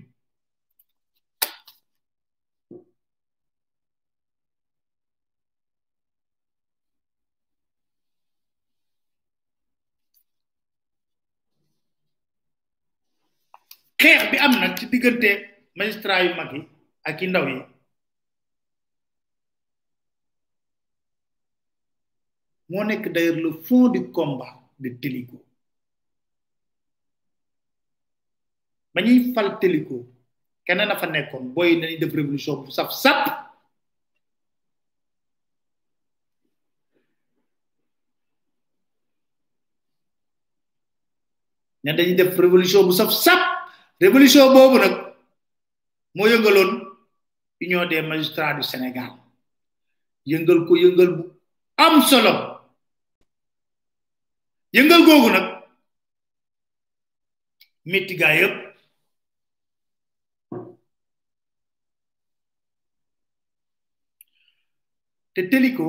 xeex bi am nag ci diggante magistrat yu mag yi ak yi ndaw yi moo nekk d'ailleurs le fond du combat de Télico ba ñuy fal teliko keneen a fa nekkoon booy nañu def révolution bu saf sap ña dañuy def révolution bu saf sap révolution boobu nag moo yëngaloon union des magistrats du Sénégal yëngal ko yëngal bu am solo yëngal googu nag métti gaa yëpp te Téliko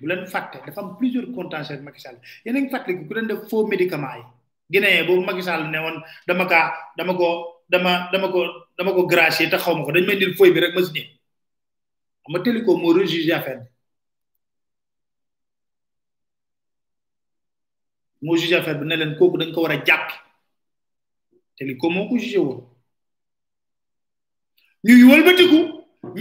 bu leen fàtte dafa am plusieurs contentieux Macky Sall yéen a ngi fàttaliku ku leen def faux médicament yi Guinéen boobu Macky Sall ne woon dama kaa dama ko dama dama ko dama ko gracier te xaw ma ko dañ may indil fooy bi rek ma signé xam nga Téliko moo rejugé affaire bi moo jugé affaire bi ne leen kooku dañ ko war a jàpp te li ko moo ko jugé woon ñuy wëlbatiku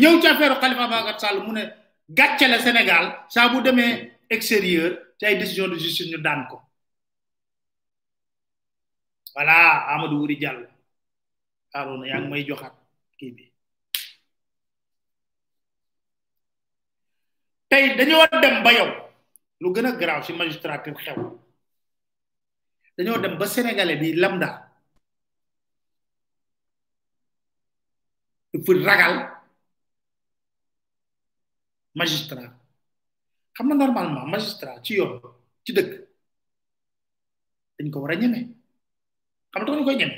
ñëw ci affaire Khalifa Babacar Sall mu ne gàcce la Sénégal saa bu demee extérieur ci ay décision de justice ñu daan ko voilà Amadou Wuri Diallo Arouna yaa ngi may joxaat kii bi tey dañoo dem ba yow lu gën a garaaw si magistrature xew dañoo dem ba sénégalais bi lambda dafa ragal magistrat xam nga normalement magistrat ci yoon ci dëkk dañ ko war a ñeme xam nga tax ñu koy ñeme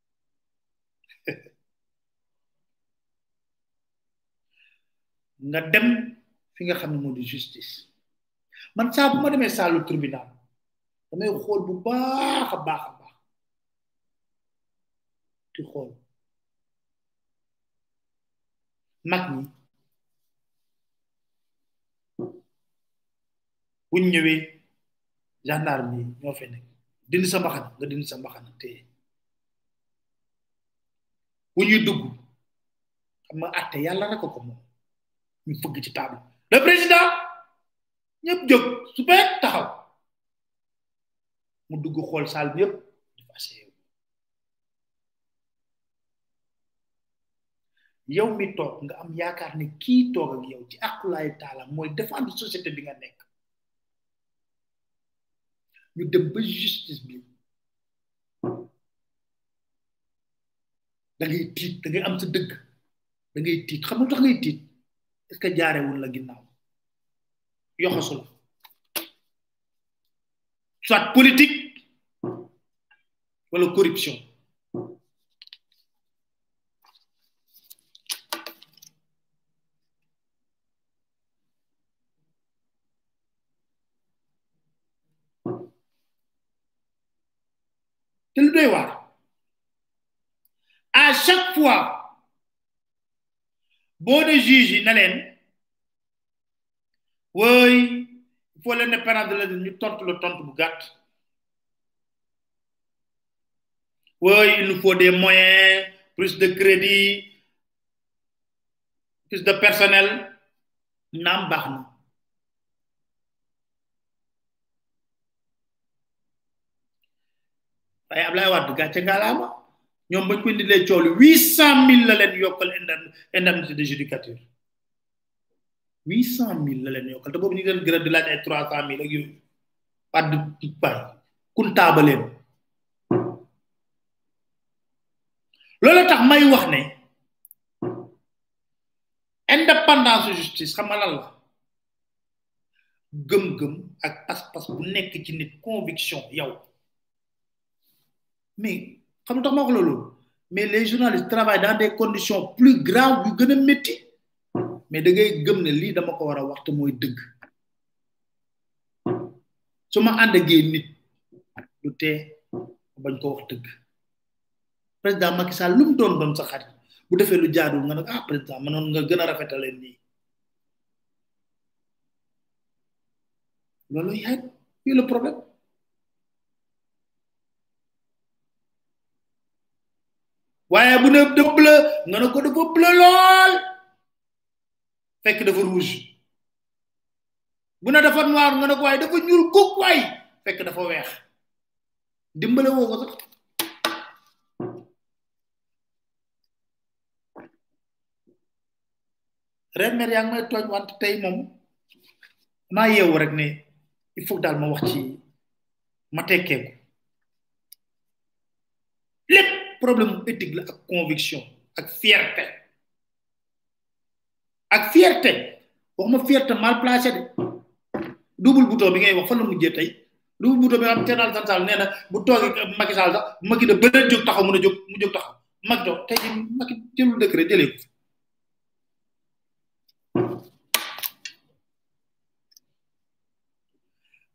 nga dem fi nga xam ne moo di justice man saa bu ma demee saalu tribunal damay xool bu baax a baax a baax di xool mag ñi buñ ñëwee gendarme yi ñoo fay nekk dindi sa mbaxana nga dindi sa mbaxana téye bu ñuy dugg xam nga atte yàlla rek ko moom ñu fëgg ci table le président ñëpp jóg su fekk taxaw mu dugg xool saal bi yëpp yow mi toog nga am yaakaar ne kii toog ak yow ci aqulaayu taala mooy défendre société bi nga nekk ñu dem ba justice bi da ngay tiit da ngay am sa dëgg da ngay tiit xam nga tax ngay tiit est-ce que jaarewul la ginnaaw yoxosu la soit politique wala corruption te lu doy waar à chaque fois boo de juge yi na leen wooy il faut l'indépendance de l'Algérie ñu tontu la tontu bu gàtt wooy il nous faut des moyens plus de crédit plus de personnel naam baax na waaye Ablaye Wade gàcce ngalaama ñoom bañ ko indilee coow li huit cent mille la leen yokkal indemnité de judicature huit cent mille la leen yokkal te boobu ñu leen gërëm di laaj ay trois cent mille ak yooyu padd pay kun taaba leen loolu tax may wax ne indépendance justice xam nga lan la gëm-gëm ak pas-pas bu nekk ci nit conviction yow mais xam tax ma wax loolu mais les journalistes travaillent dans des conditions plus graves yu gën a métti mais da ngay gëm ne lii dama ko war a wax te mooy dëgg su ma ànd ak nit du tee bañ ko wax dëgg président Macky Sall lu mu doon doon sa xarit bu defee lu jaadul nga ne ah président mënoon nga gën a rafetale nii loolu yaay fii le problème waaye bu ne dafa bleu nga ne ko dafa bleu lool fekk dafa rouge bu ne dafa noir nga ne ko waaye dafa ñuul kuk waay fekk dafa weex dimbale woo ko sax ren mer yaa ngi may tooñ wante tey moom maa yeewu rek ne il faut daal ma wax ci ma tekkee ko lépp problème mu éthique la ak conviction ak fierté ak fierté wax ma fierté mal placé de double bouton bi ngay wax fa la mujjee tey double bouton bi nga xam Thierno Alassane Sall nee na bu toogee Macky Sall sax Macky da bëre jóg taxaw mën a jóg mu jóg taxaw Macky dox tey jii Macky jëlul décret jëlee ko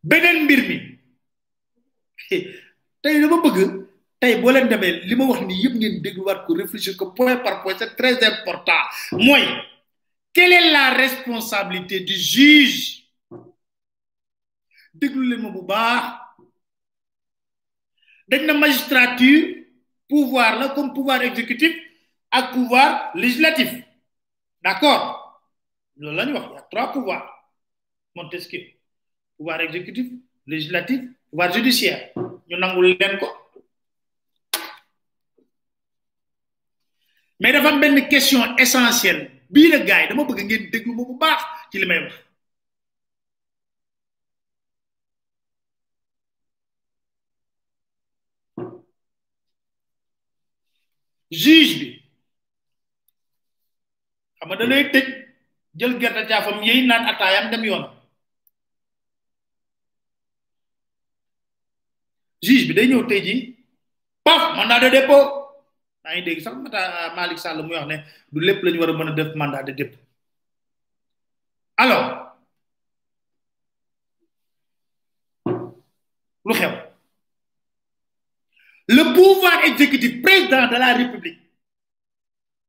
beneen mbir mi tey dama bëgg tey boo leen demee li ma wax ni yëpp ngeen dégluwaat ko réfléchir ko point par point c'est très important mooy quelle est la responsabilité du juge déglu leen ma bu baax dañ na magistrature pouvoir la comme pouvoir exécutif ak pouvoir législatif d'accord loolu la ñu wax y a trois pouvoirs Montesquieu pouvoir exécutif législatif pouvoir judiciaire ñu nangul leen ko mais dafa am benn question essentielle bii la gars yi dama bëgg ngeen déglu ma bu baax ci li may wax juge bi xam nga da lay tëj jël gerte caafam yëy naan ataayam dem yoon juge bi day ñëw tey ji paf mandat de dépôt maa ngi dégg sax mata Malick Sall muy wax ne du lépp la ñu war a mën a def mandat de dépôt alors lu xew le pouvoir exécutif président de la république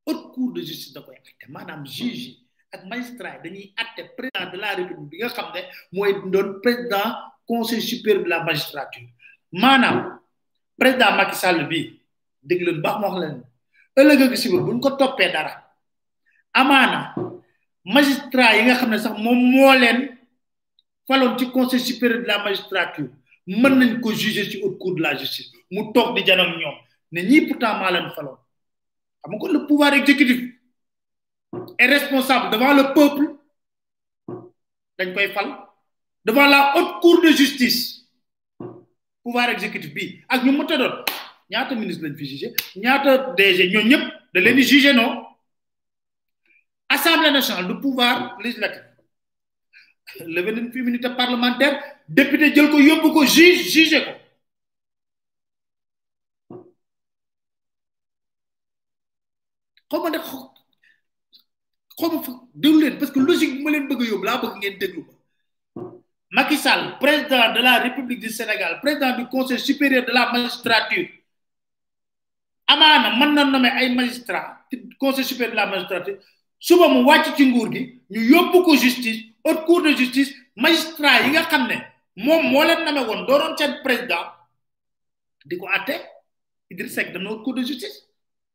haute cour de justice da koy atte maanaam juge ak magistrat dañuy atte président de la république bi nga xam ne mooy doon président conseil supérieur de la magistrature maanaam président Macky Sall bi dégg leen baax ma wax leen ëllëg ak si bu ñu ko toppee dara amaana magistrat yi nga xam ne sax moom moo leen faloon ci conseil supérieur de la magistrature mën nañ ko juger ci haute cour de la justice mu toog di janam ñoom ne ñii pourtant maa leen faloon xam nga le pouvoir exécutif est responsable devant le peuple dañ koy fal devant la haute cour de justice pouvoir exécutif bi ak ñu mënta doon ñaata ministre lañ fi jugé ñaata DG ñoo ñëpp da leen di jugé non assemblée nationale du pouvoir législatif levé nañ fi immunité parlementaire député jël ko yóbbu ko juge jugé ko xaw ma ne xaw ma fa déglu leen parce que logique bi ma leen bëgg a yóbbu laa bëgg ngeen déglu ma Macky Sall président de la République du Sénégal président du conseil supérieur de la magistrature amaana mën na nommer ay magistrat ci conseil supérieur de la magistrature suba mu wàcc ci nguur gi ñu yóbbu ko justice haute cour de justice magistrat yi nga xam ne moom moo leen name woon dooroon seen président di ko atte Idriss Seck dem na haute cour de justice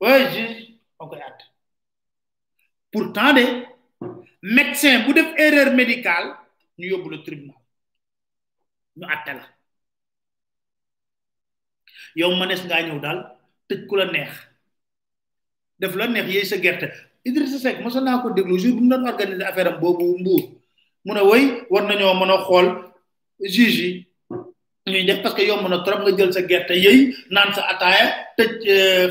waaye juge moo koy àtte pourtant de médecin bu def erreur médicale ñu yóbbu la tribunal ñu àtte la yow manes ngaa ñëw daal tëj ku la neex def la neex yéy sa gerte Idrissa Seck mosoon naa ko déglu jour bu mu doon organiser affaire am boobu mbuur mu ne woy war nañoo mën a xool juge yi ñuy def parce que yomb na trop nga jël sa gerte yëy naan sa ataaya tëj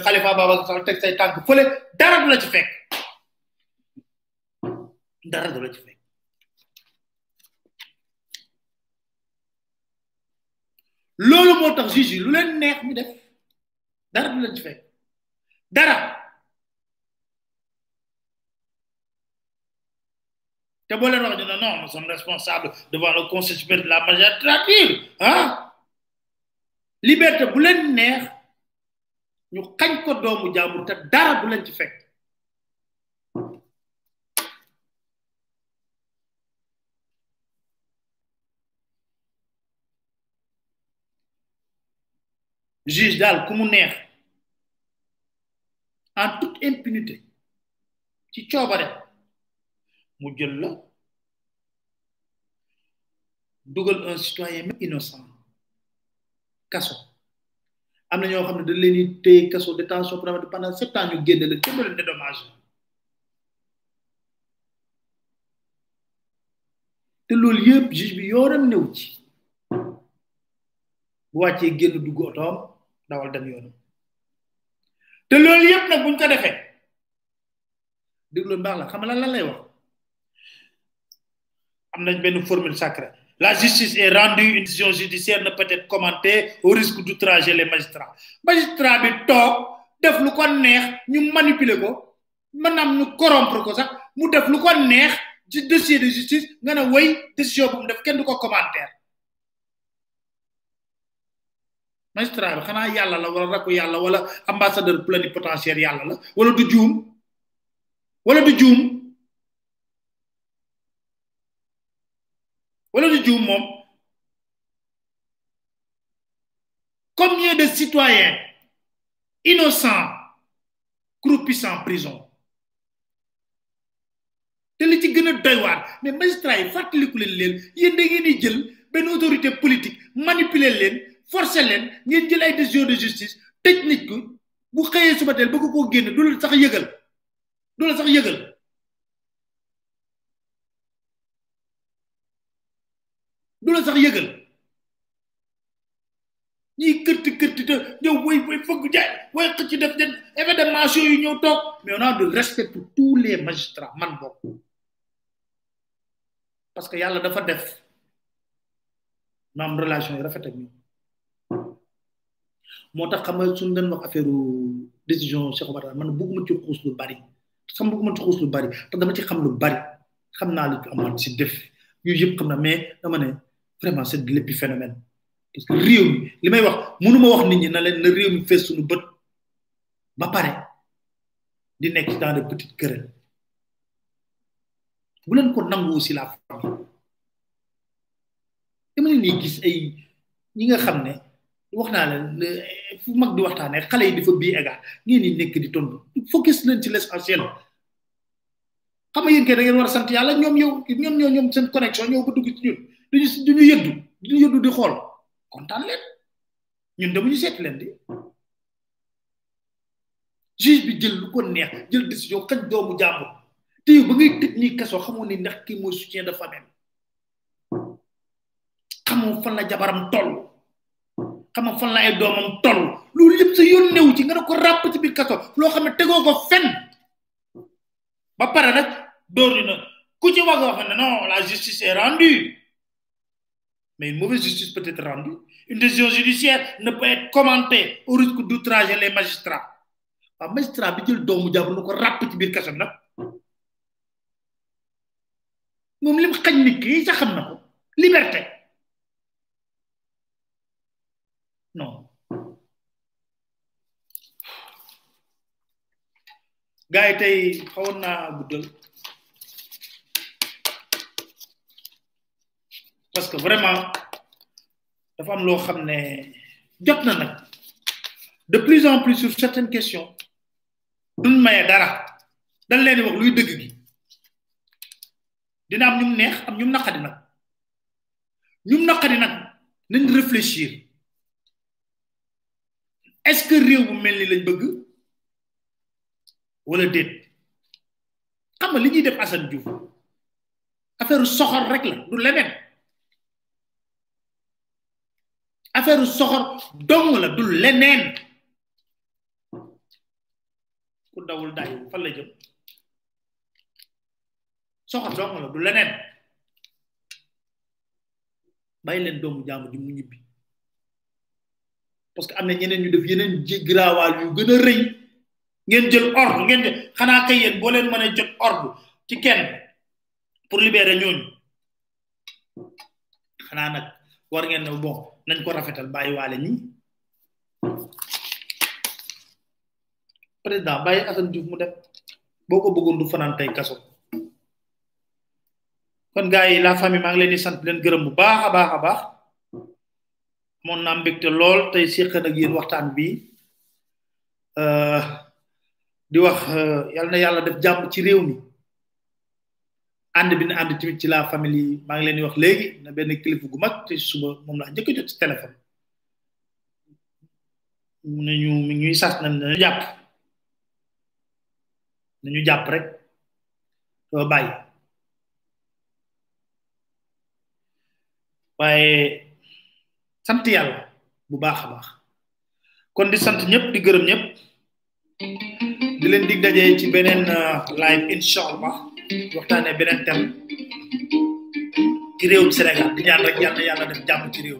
xalifa euh, babacar sall teg say tànk fële dara du la ci fekk dara du la ci fekk loolu moo tax juge yi lu leen neex ñu def dara du la ci fekk dara te boo leen wax ñu ne non nous sommes responsables devant le conseil supérieur de la magistrature ah liberté bu leen neex ñu xañ ko doomu jàmbur te dara du leen ci fekk juge daal ku mu neex en toute impunité ci coobare mu jël la dugal un citoyen même innocent kaso am na ñoo xam ne dañ leen di téye kaso détention préventive pendant sept ans ñu génne leen kenn du leen dédommage te loolu yëpp juge bi yoonam néew ci bu wàccee génn dugg otoom dawal dem yoonam te loolu yëpp nag buñ ko defee dégloon baax la xam lan lan lay wax am nañ benn formule sacrée la justice est rendue une décision judiciaire ne peut être commentée au risque d'outrager les magistrats magistrat bi toog def lu ko neex ñu manipuler ko maanaam ñu corrompre ko sax mu def lu ko neex ci dossier de justice nga ne way décision bu mu def kenn du ko commentaire magistrat bi xanaa yàlla la wala rakku yàlla wala ambassadeur plénipotentiaire yàlla la wala du juum wala du juum wala du juum moom combien de citoyens innocents croupissant prison te li ci gën a doy waar mais magistrat yi fàttaliku leen leen yéen da ngeen di jël benn autorité politique manipuler leen forcer leen ngeen jël ay décision de justice tëj nit ko bu xëyee suba teel bëgg koo génn du la sax yëgal du la sax yëgal du la sax yëgal ñiy kërti kërti te ñëw way way fëgg jaay way xëcc def den événement yu ñëw toog mais on a de respect pour tous les magistrats man bokk parce que yàlla dafa def ma am relation yi rafet ak ñoom moo tax xam nga suñu doon wax affaire décision Cheikh Omar man bëgguma ci xuus lu bari xam bëgguma ci xuus lu bari te dama ci xam lu bari xam naa lu ci amoon si def yu yëpp xam na mais dama ne vraiment c'est de l'épiphénomène parce que réew mi li may wax mënuma wax nit ñi na leen na réew mi fees suñu bët ba pare di nekk dans de petites querelles bu leen ko nangu aussi la famille dama leen di gis ay ñi nga xam ne wax naa leen fu mag di waxtaanee xale yi dafa bii égal ngeen di nekk di tontu focus leen ci l'essentiel xam nga yéen kay da ngeen war a sant yàlla ñoom yow ñoom ñoo ñoom seen connexion ñoo ko dugg ci ñun duñu duñu yëddu duñu yëddu di xool kontaan leen ñun de bu ñu seet leen di juge bi jël lu ko neex jël décision xëj doomu jàmbur te yow ba ngay tëj nii kaso xamoo ni ndax kii mooy soutien de famille xamoo fan la jabaram toll xamoo fan la ay doomam toll loolu yëpp sa yoon newu ci nga ne ko ràpp ci biir kaso loo xam ne tegoo ko fenn ba pare nag dóor ñu na ku ci wax wax ne non la justice est rendue mais une mauvaise justice peut être rendue une décision judiciaire ne peut être commentée au risque d'outrager les magistrats waaw magistrat bi jël doomu jàpp lu ko ràpp ci biir kaso bi nag moom lim xañ nit ki sax xam na ko liberté non gars yi tey xawoon naa guddal parce que vraiment dafa am loo xam ne jot na nag de plus en plus sur certaines questions duñ maye dara dañ leen di wax luy dëgg gi dina am ñum neex am ñum naqadi nag ñum naqadi nag nañ réfléchir est-ce que réew bu mel ni lañ bëgg wala déet xam nga li ñuy def Assane Diouf affaire soxor rek la du leneen affaire soxor dong la du leneen ku dawul daay fan la jëm soxor dong la du leneen bàyyi leen doomu jaamu ji mu ñibbi parce que am na ñeneen ñu def yeneen giraawaal yu gën a rëy ngeen jël ordre ngeen de xanaa kay yéen boo leen mën a jot ordre ci kenn pour libérer ñooñu xanaa nag war ngeen ne bon nañ ko rafetal bàyyi waale ñi président bàyyi Assane Diouf mu def boo ko bëggoon du fanaan tey kaso kon gars yi la famille maa ngi leen di sant leen gërëm bu baax a baax a baax amoon naa mbégte lool tey séqan ak yéen waxtaan bi di wax yal na yàlla def jàmm ci réew mi ànd bi na ànd tamit ci la famille maa ngi leen di wax léegi na benn kilifa gu mag te suba moom laa njëkk a jot ci téléphone mu ne ñu mi ñuy sas na nañu jàpp nañu jàpp rek doo bàyyi waaye sant yàlla bu baax a baax kon di sant ñëpp di gërëm ñëpp di leen dig daje ci beneen euh, live incha allah waxtaane beneen thème ci réewum Sénégal di ñaan rek yàlla yàlla def jàmm ci réew